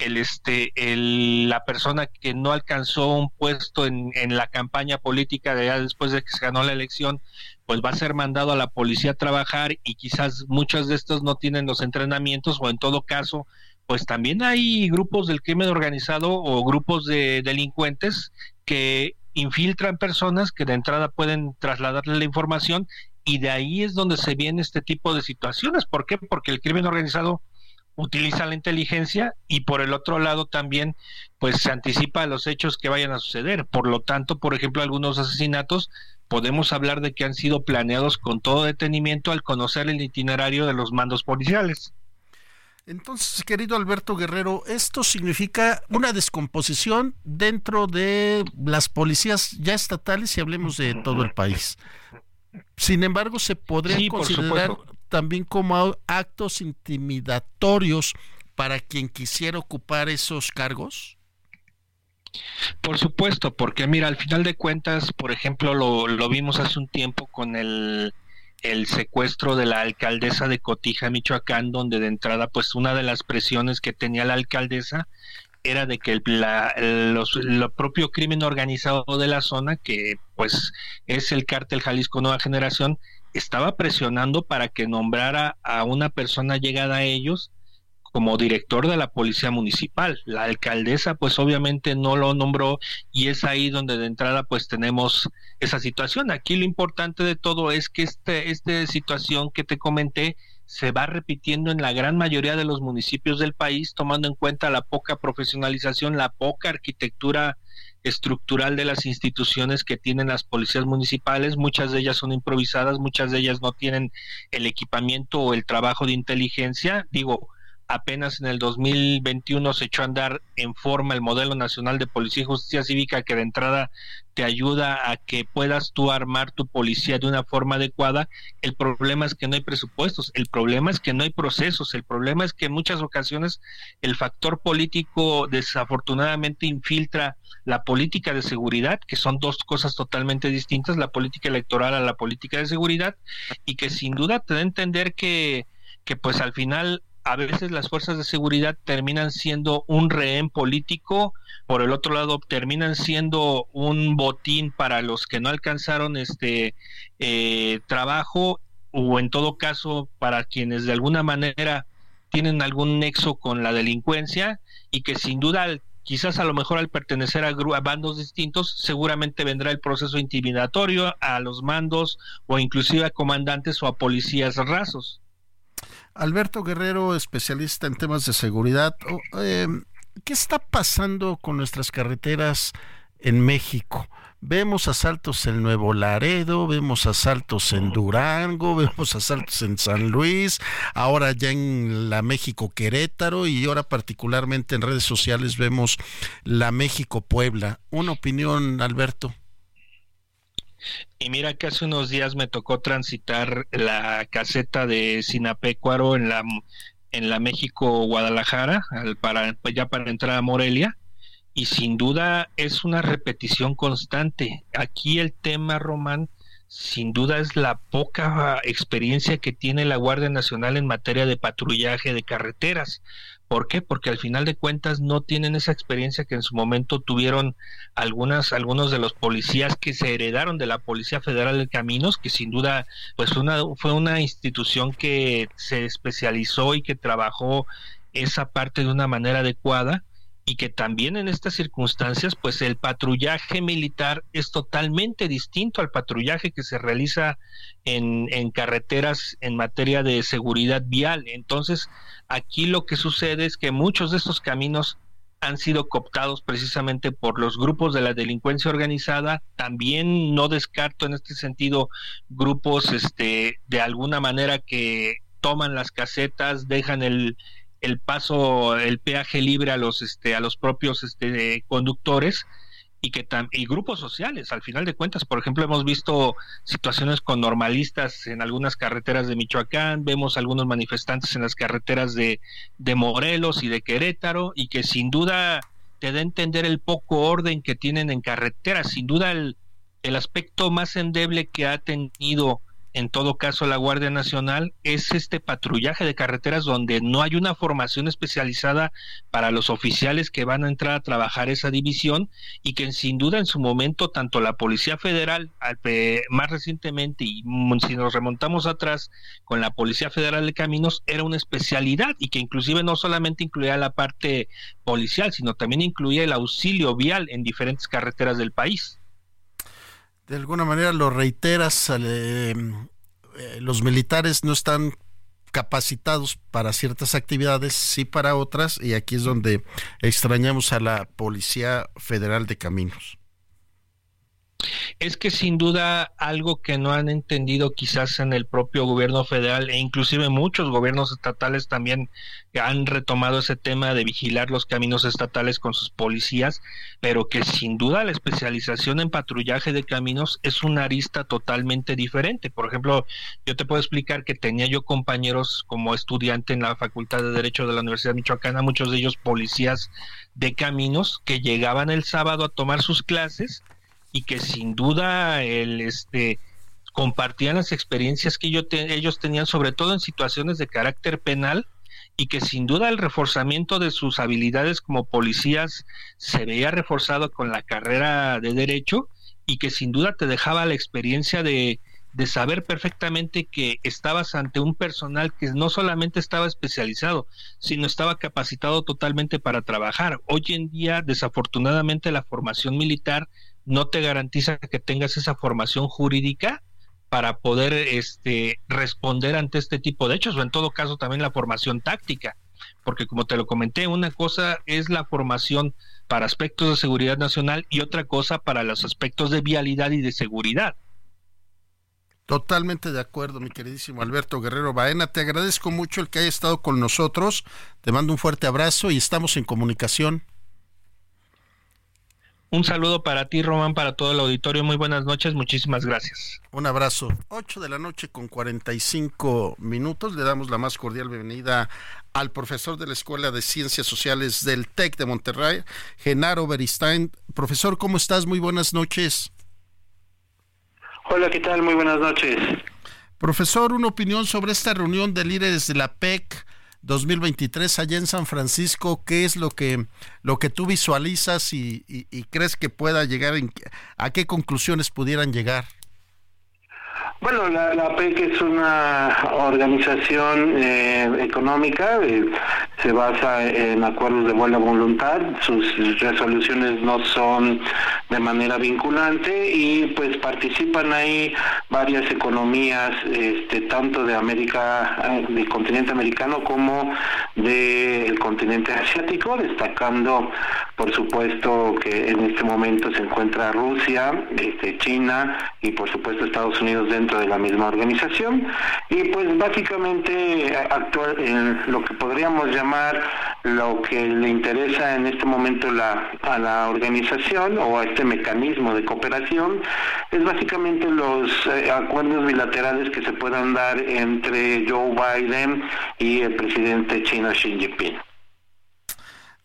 el este el, la persona que no alcanzó un puesto en, en la campaña política de después de que se ganó la elección pues va a ser mandado a la policía a trabajar y quizás muchos de estos no tienen los entrenamientos o en todo caso pues también hay grupos del crimen organizado o grupos de delincuentes que infiltran personas que de entrada pueden trasladarle la información y de ahí es donde se viene este tipo de situaciones. ¿Por qué? Porque el crimen organizado utiliza la inteligencia y por el otro lado también pues se anticipa a los hechos que vayan a suceder. Por lo tanto, por ejemplo, algunos asesinatos podemos hablar de que han sido planeados con todo detenimiento al conocer el itinerario de los mandos policiales. Entonces, querido Alberto Guerrero, esto significa una descomposición dentro de las policías ya estatales y hablemos de todo el país. Sin embargo, se podría considerar también como actos intimidatorios para quien quisiera ocupar esos cargos. Por supuesto, porque mira, al final de cuentas, por ejemplo, lo, lo vimos hace un tiempo con el el secuestro de la alcaldesa de Cotija, Michoacán, donde de entrada, pues una de las presiones que tenía la alcaldesa era de que el, la, lo propio crimen organizado de la zona, que pues es el cártel Jalisco Nueva Generación, estaba presionando para que nombrara a una persona llegada a ellos como director de la policía municipal. La alcaldesa pues obviamente no lo nombró y es ahí donde de entrada pues tenemos esa situación. Aquí lo importante de todo es que este, esta situación que te comenté se va repitiendo en la gran mayoría de los municipios del país, tomando en cuenta la poca profesionalización, la poca arquitectura estructural de las instituciones que tienen las policías municipales. Muchas de ellas son improvisadas, muchas de ellas no tienen el equipamiento o el trabajo de inteligencia. Digo, apenas en el 2021 se echó a andar en forma el modelo nacional de policía y justicia cívica que de entrada te ayuda a que puedas tú armar tu policía de una forma adecuada. El problema es que no hay presupuestos, el problema es que no hay procesos, el problema es que en muchas ocasiones el factor político desafortunadamente infiltra la política de seguridad, que son dos cosas totalmente distintas, la política electoral a la política de seguridad, y que sin duda te da a entender que que pues al final a veces las fuerzas de seguridad terminan siendo un rehén político, por el otro lado terminan siendo un botín para los que no alcanzaron este eh, trabajo o en todo caso para quienes de alguna manera tienen algún nexo con la delincuencia y que sin duda quizás a lo mejor al pertenecer a, a, bandos distintos, seguramente vendrá el proceso intimidatorio a los mandos o inclusive a comandantes o a policías rasos. Alberto Guerrero, especialista en temas de seguridad. Eh, ¿Qué está pasando con nuestras carreteras en México? Vemos asaltos en Nuevo Laredo, vemos asaltos en Durango, <laughs> vemos asaltos en San Luis, ahora ya en la México Querétaro y ahora particularmente en redes sociales vemos la México Puebla. Una opinión, Alberto. Y mira que hace unos días me tocó transitar la caseta de Sinapecuaro en la en la México Guadalajara al, para ya para entrar a Morelia y sin duda es una repetición constante. Aquí el tema Román sin duda es la poca experiencia que tiene la Guardia Nacional en materia de patrullaje de carreteras. ¿Por qué? Porque al final de cuentas no tienen esa experiencia que en su momento tuvieron algunas, algunos de los policías que se heredaron de la Policía Federal de Caminos, que sin duda pues una, fue una institución que se especializó y que trabajó esa parte de una manera adecuada y que también en estas circunstancias pues el patrullaje militar es totalmente distinto al patrullaje que se realiza en, en carreteras en materia de seguridad vial. Entonces, aquí lo que sucede es que muchos de estos caminos han sido cooptados precisamente por los grupos de la delincuencia organizada. También no descarto en este sentido grupos este de alguna manera que toman las casetas, dejan el el paso, el peaje libre a los, este, a los propios este, conductores y que y grupos sociales, al final de cuentas, por ejemplo, hemos visto situaciones con normalistas en algunas carreteras de Michoacán, vemos algunos manifestantes en las carreteras de, de Morelos y de Querétaro, y que sin duda te da a entender el poco orden que tienen en carreteras, sin duda el, el aspecto más endeble que ha tenido en todo caso la Guardia Nacional, es este patrullaje de carreteras donde no hay una formación especializada para los oficiales que van a entrar a trabajar esa división y que sin duda en su momento tanto la Policía Federal, más recientemente y si nos remontamos atrás con la Policía Federal de Caminos, era una especialidad y que inclusive no solamente incluía la parte policial, sino también incluía el auxilio vial en diferentes carreteras del país de alguna manera lo reiteras, eh, eh, los militares no están capacitados para ciertas actividades, sí para otras, y aquí es donde extrañamos a la Policía Federal de Caminos. Es que sin duda algo que no han entendido quizás en el propio gobierno federal e inclusive muchos gobiernos estatales también han retomado ese tema de vigilar los caminos estatales con sus policías, pero que sin duda la especialización en patrullaje de caminos es una arista totalmente diferente. Por ejemplo, yo te puedo explicar que tenía yo compañeros como estudiante en la Facultad de Derecho de la Universidad Michoacana, muchos de ellos policías de caminos que llegaban el sábado a tomar sus clases y que sin duda el este compartían las experiencias que ellos tenían sobre todo en situaciones de carácter penal y que sin duda el reforzamiento de sus habilidades como policías se veía reforzado con la carrera de derecho y que sin duda te dejaba la experiencia de, de saber perfectamente que estabas ante un personal que no solamente estaba especializado, sino estaba capacitado totalmente para trabajar. Hoy en día, desafortunadamente, la formación militar no te garantiza que tengas esa formación jurídica para poder este, responder ante este tipo de hechos, o en todo caso también la formación táctica, porque como te lo comenté, una cosa es la formación para aspectos de seguridad nacional y otra cosa para los aspectos de vialidad y de seguridad. Totalmente de acuerdo, mi queridísimo Alberto Guerrero Baena. Te agradezco mucho el que haya estado con nosotros. Te mando un fuerte abrazo y estamos en comunicación. Un saludo para ti, Román, para todo el auditorio. Muy buenas noches, muchísimas gracias. Un abrazo. 8 de la noche con 45 minutos. Le damos la más cordial bienvenida al profesor de la Escuela de Ciencias Sociales del TEC de Monterrey, Genaro Beristain. Profesor, ¿cómo estás? Muy buenas noches. Hola, ¿qué tal? Muy buenas noches. Profesor, una opinión sobre esta reunión de líderes de la PEC 2023 allá en San Francisco, ¿qué es lo que, lo que tú visualizas y, y crees que pueda llegar, en, a qué conclusiones pudieran llegar? Bueno, la, la PEC es una organización eh, económica, eh, se basa en acuerdos de buena voluntad, sus resoluciones no son de manera vinculante y pues participan ahí varias economías, este, tanto de América, del continente americano como del continente asiático, destacando por supuesto que en este momento se encuentra Rusia, este, China y por supuesto Estados Unidos dentro de la misma organización y pues básicamente actuar en lo que podríamos llamar lo que le interesa en este momento la, a la organización o a este mecanismo de cooperación es básicamente los eh, acuerdos bilaterales que se puedan dar entre Joe Biden y el presidente chino Xi Jinping.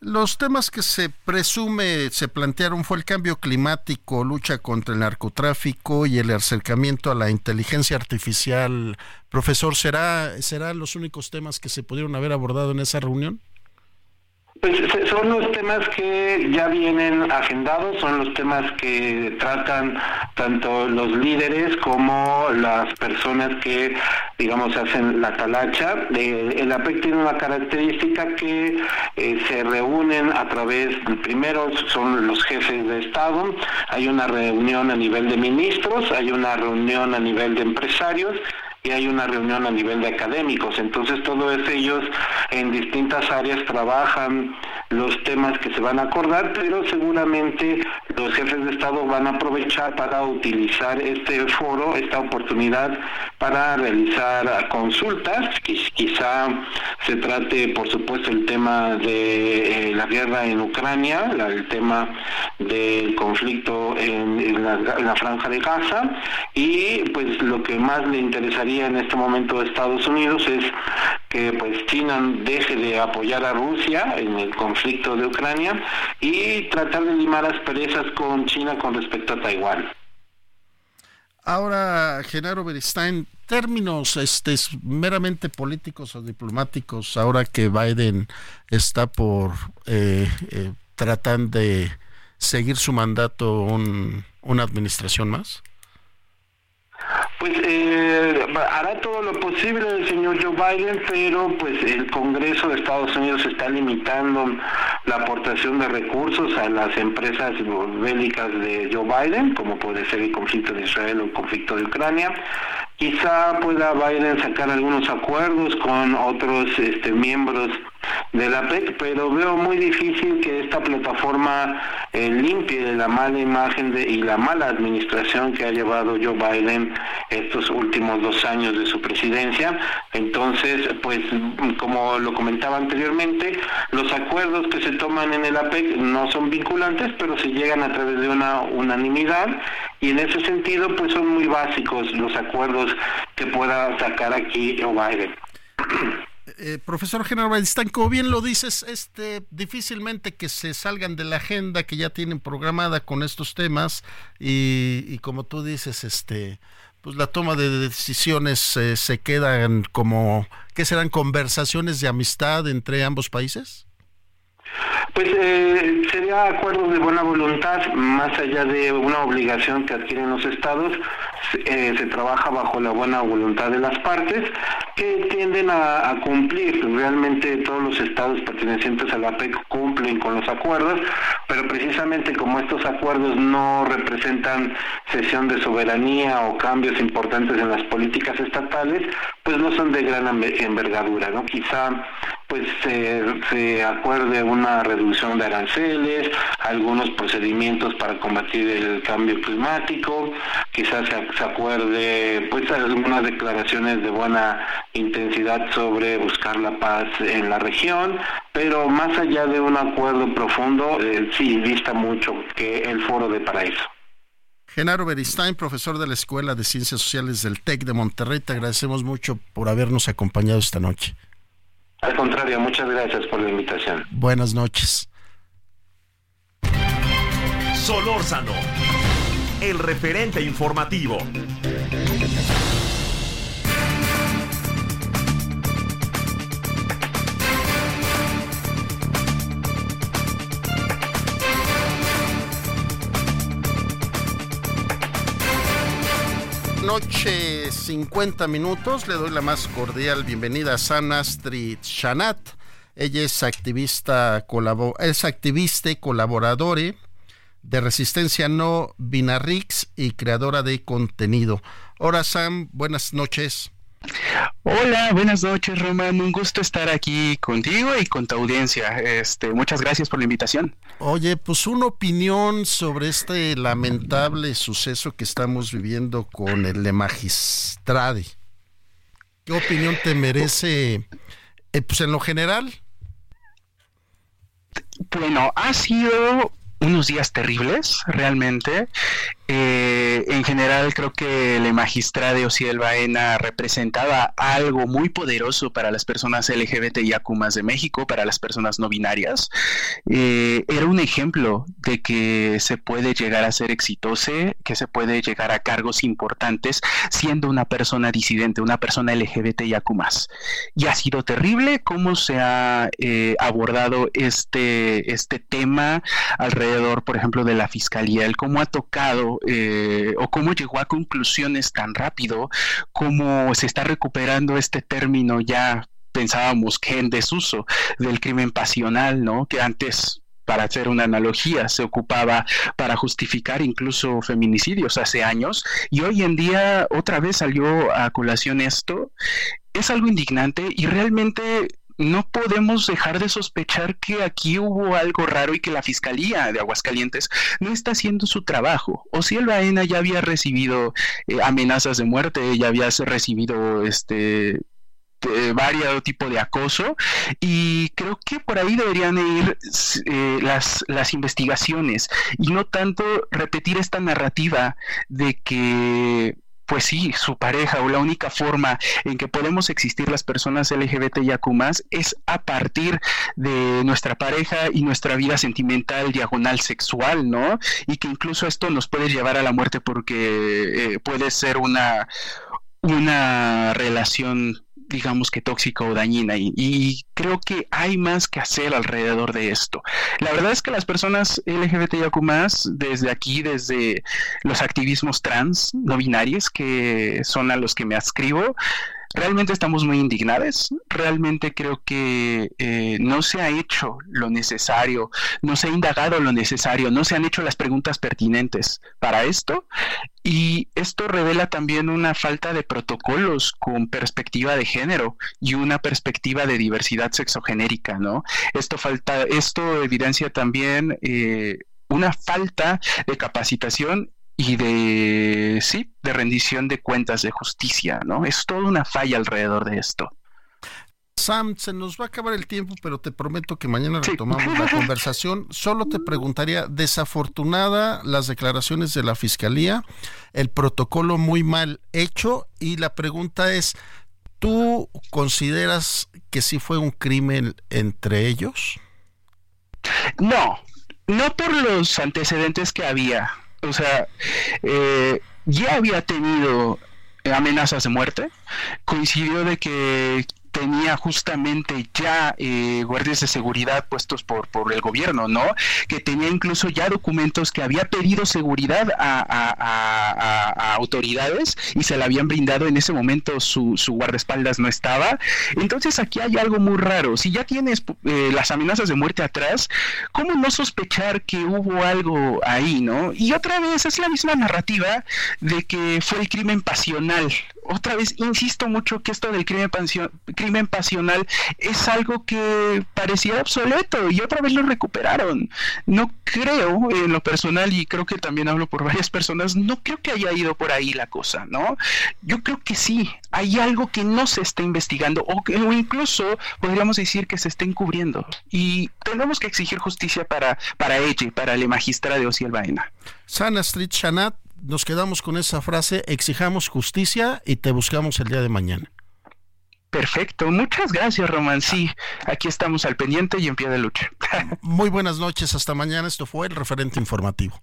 Los temas que se presume se plantearon fue el cambio climático, lucha contra el narcotráfico y el acercamiento a la inteligencia artificial. Profesor, ¿será serán los únicos temas que se pudieron haber abordado en esa reunión? Pues son los temas que ya vienen agendados, son los temas que tratan tanto los líderes como las personas que, digamos, hacen la talacha. el APEC tiene una característica que eh, se reúnen a través, primero son los jefes de Estado, hay una reunión a nivel de ministros, hay una reunión a nivel de empresarios, y hay una reunión a nivel de académicos. Entonces todos ellos en distintas áreas trabajan los temas que se van a acordar, pero seguramente los jefes de Estado van a aprovechar para utilizar este foro, esta oportunidad para realizar consultas. Quizá se trate, por supuesto, el tema de eh, la guerra en Ucrania, el tema del conflicto en, la, en la franja de Gaza y pues lo que más le interesaría en este momento de Estados Unidos es que pues China deje de apoyar a Rusia en el conflicto de Ucrania y tratar de limar asperezas con China con respecto a Taiwán. Ahora, Genaro Beristain, términos este, meramente políticos o diplomáticos, ahora que Biden está por eh, eh, tratando de seguir su mandato una administración más? Pues eh, hará todo lo posible el señor Joe Biden, pero pues el Congreso de Estados Unidos está limitando la aportación de recursos a las empresas bélicas de Joe Biden, como puede ser el conflicto de Israel o el conflicto de Ucrania. Quizá pueda Biden sacar algunos acuerdos con otros este, miembros de la PEC, pero veo muy difícil que esta plataforma eh, limpie la mala imagen de, y la mala administración que ha llevado Joe Biden estos últimos dos años de su presidencia. Entonces, pues como lo comentaba anteriormente, los acuerdos que se toman en el APEC no son vinculantes, pero se llegan a través de una unanimidad y en ese sentido, pues son muy básicos los acuerdos que pueda sacar aquí Joe Biden. <clears throat> Eh, profesor General Weinstein, como bien lo dices, este, difícilmente que se salgan de la agenda que ya tienen programada con estos temas y, como tú dices, este, pues la toma de decisiones eh, se quedan como, ¿qué serán conversaciones de amistad entre ambos países? Pues eh, sería acuerdo de buena voluntad, más allá de una obligación que adquieren los estados, eh, se trabaja bajo la buena voluntad de las partes que tienden a, cumplir. Realmente todos los estados pertenecientes a la PEC cumplen con los acuerdos, pero precisamente como estos acuerdos no representan cesión de soberanía o cambios importantes en las políticas estatales, pues no son de gran envergadura. ¿no? Quizá pues se, acuerde una reducción de aranceles, algunos procedimientos para combatir el cambio climático, quizás se, acuerde pues algunas declaraciones de buena intensidad sobre buscar la paz en la región, pero más allá de un acuerdo profundo, sí vista mucho que el foro de paraíso. Genaro Beristain, profesor de la Escuela de Ciencias Sociales del TEC de Monterrey, te agradecemos mucho por habernos acompañado esta noche. Al contrario, muchas gracias por la invitación. Buenas noches. Solórzano, el referente informativo. Noche, 50 minutos. Le doy la más cordial bienvenida a Sanastri Shanat. Ella es activista, es activista y colaboradora de Resistencia No Binarrix y creadora de contenido. Hola Sam, buenas noches. Hola, buenas noches, Román. Un gusto estar aquí contigo y con tu audiencia. Este, muchas gracias por la invitación. Oye, pues una opinión sobre este lamentable suceso que estamos viviendo con el Magistrade. ¿Qué opinión te merece, eh, pues en lo general? Bueno, ha sido unos días terribles, realmente. Eh, en general creo que el magistrado Ociel Baena representaba algo muy poderoso para las personas LGBT y acumas de México, para las personas no binarias. Eh, era un ejemplo de que se puede llegar a ser exitoso, que se puede llegar a cargos importantes siendo una persona disidente, una persona LGBT y acumas. Y ha sido terrible cómo se ha eh, abordado este, este tema alrededor, por ejemplo, de la fiscalía, el cómo ha tocado eh, o cómo llegó a conclusiones tan rápido, cómo se está recuperando este término ya pensábamos que en desuso del crimen pasional, ¿no? Que antes para hacer una analogía, se ocupaba para justificar incluso feminicidios hace años y hoy en día otra vez salió a colación esto. Es algo indignante y realmente no podemos dejar de sospechar que aquí hubo algo raro y que la Fiscalía de Aguascalientes no está haciendo su trabajo. O si el Baena ya había recibido eh, amenazas de muerte, ya había recibido este varios tipos de acoso y creo que por ahí deberían ir eh, las, las investigaciones y no tanto repetir esta narrativa de que pues sí, su pareja o la única forma en que podemos existir las personas LGBT y es a partir de nuestra pareja y nuestra vida sentimental diagonal sexual, ¿no? Y que incluso esto nos puede llevar a la muerte porque eh, puede ser una, una relación digamos que tóxica o dañina y, creo que hay más que hacer alrededor de esto. La verdad es que las personas más desde aquí, desde los activismos trans, no binarios, que son a los que me adscribo, realmente estamos muy indignados, realmente creo que eh, no se ha hecho lo necesario, no se ha indagado lo necesario, no se han hecho las preguntas pertinentes para esto y esto revela también una falta de protocolos con perspectiva de género y una perspectiva de diversidad sexogenérica, ¿no? Esto falta, esto evidencia también eh, una falta de capacitación y de, sí, de rendición de cuentas de justicia, ¿no? Es toda una falla alrededor de esto. Sam, se nos va a acabar el tiempo, pero te prometo que mañana retomamos la <laughs> conversación. Solo te preguntaría, desafortunada las declaraciones de la Fiscalía, el protocolo muy mal hecho y la pregunta es, ¿tú consideras que sí fue un crimen entre ellos? No, no por los antecedentes que había o sea, eh, ya había tenido amenazas de muerte, coincidió de que tenía justamente ya eh, guardias de seguridad puestos por, por el gobierno, ¿no? Que tenía incluso ya documentos que había pedido seguridad a, autoridades y se la habían brindado en ese momento su, su, guardaespaldas no estaba. Entonces aquí hay algo muy raro. Si ya tienes eh, las amenazas de muerte atrás, ¿cómo no sospechar que hubo algo ahí, ¿no? Y otra vez es la misma narrativa de que fue el crimen pasional. Otra vez insisto mucho que esto del crimen, pasional es algo que parecía obsoleto y otra vez lo recuperaron. No creo, en lo personal, y creo que también hablo por varias personas, no creo que haya ido por ahí la cosa, ¿no? Yo creo que sí, hay algo que no se está investigando o, incluso podríamos decir que se está encubriendo y tenemos que exigir justicia para, para ella, para la magistrada de Osiel Baena. Sana Street Shanat, nos quedamos con esa frase, exijamos justicia y te buscamos el día de mañana. Perfecto, muchas gracias Román. Sí, aquí estamos al pendiente y en pie de lucha. <laughs> Muy buenas noches, hasta mañana. Esto fue el referente informativo.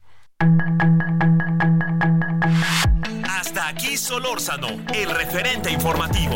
Hasta aquí Solórzano, el referente informativo.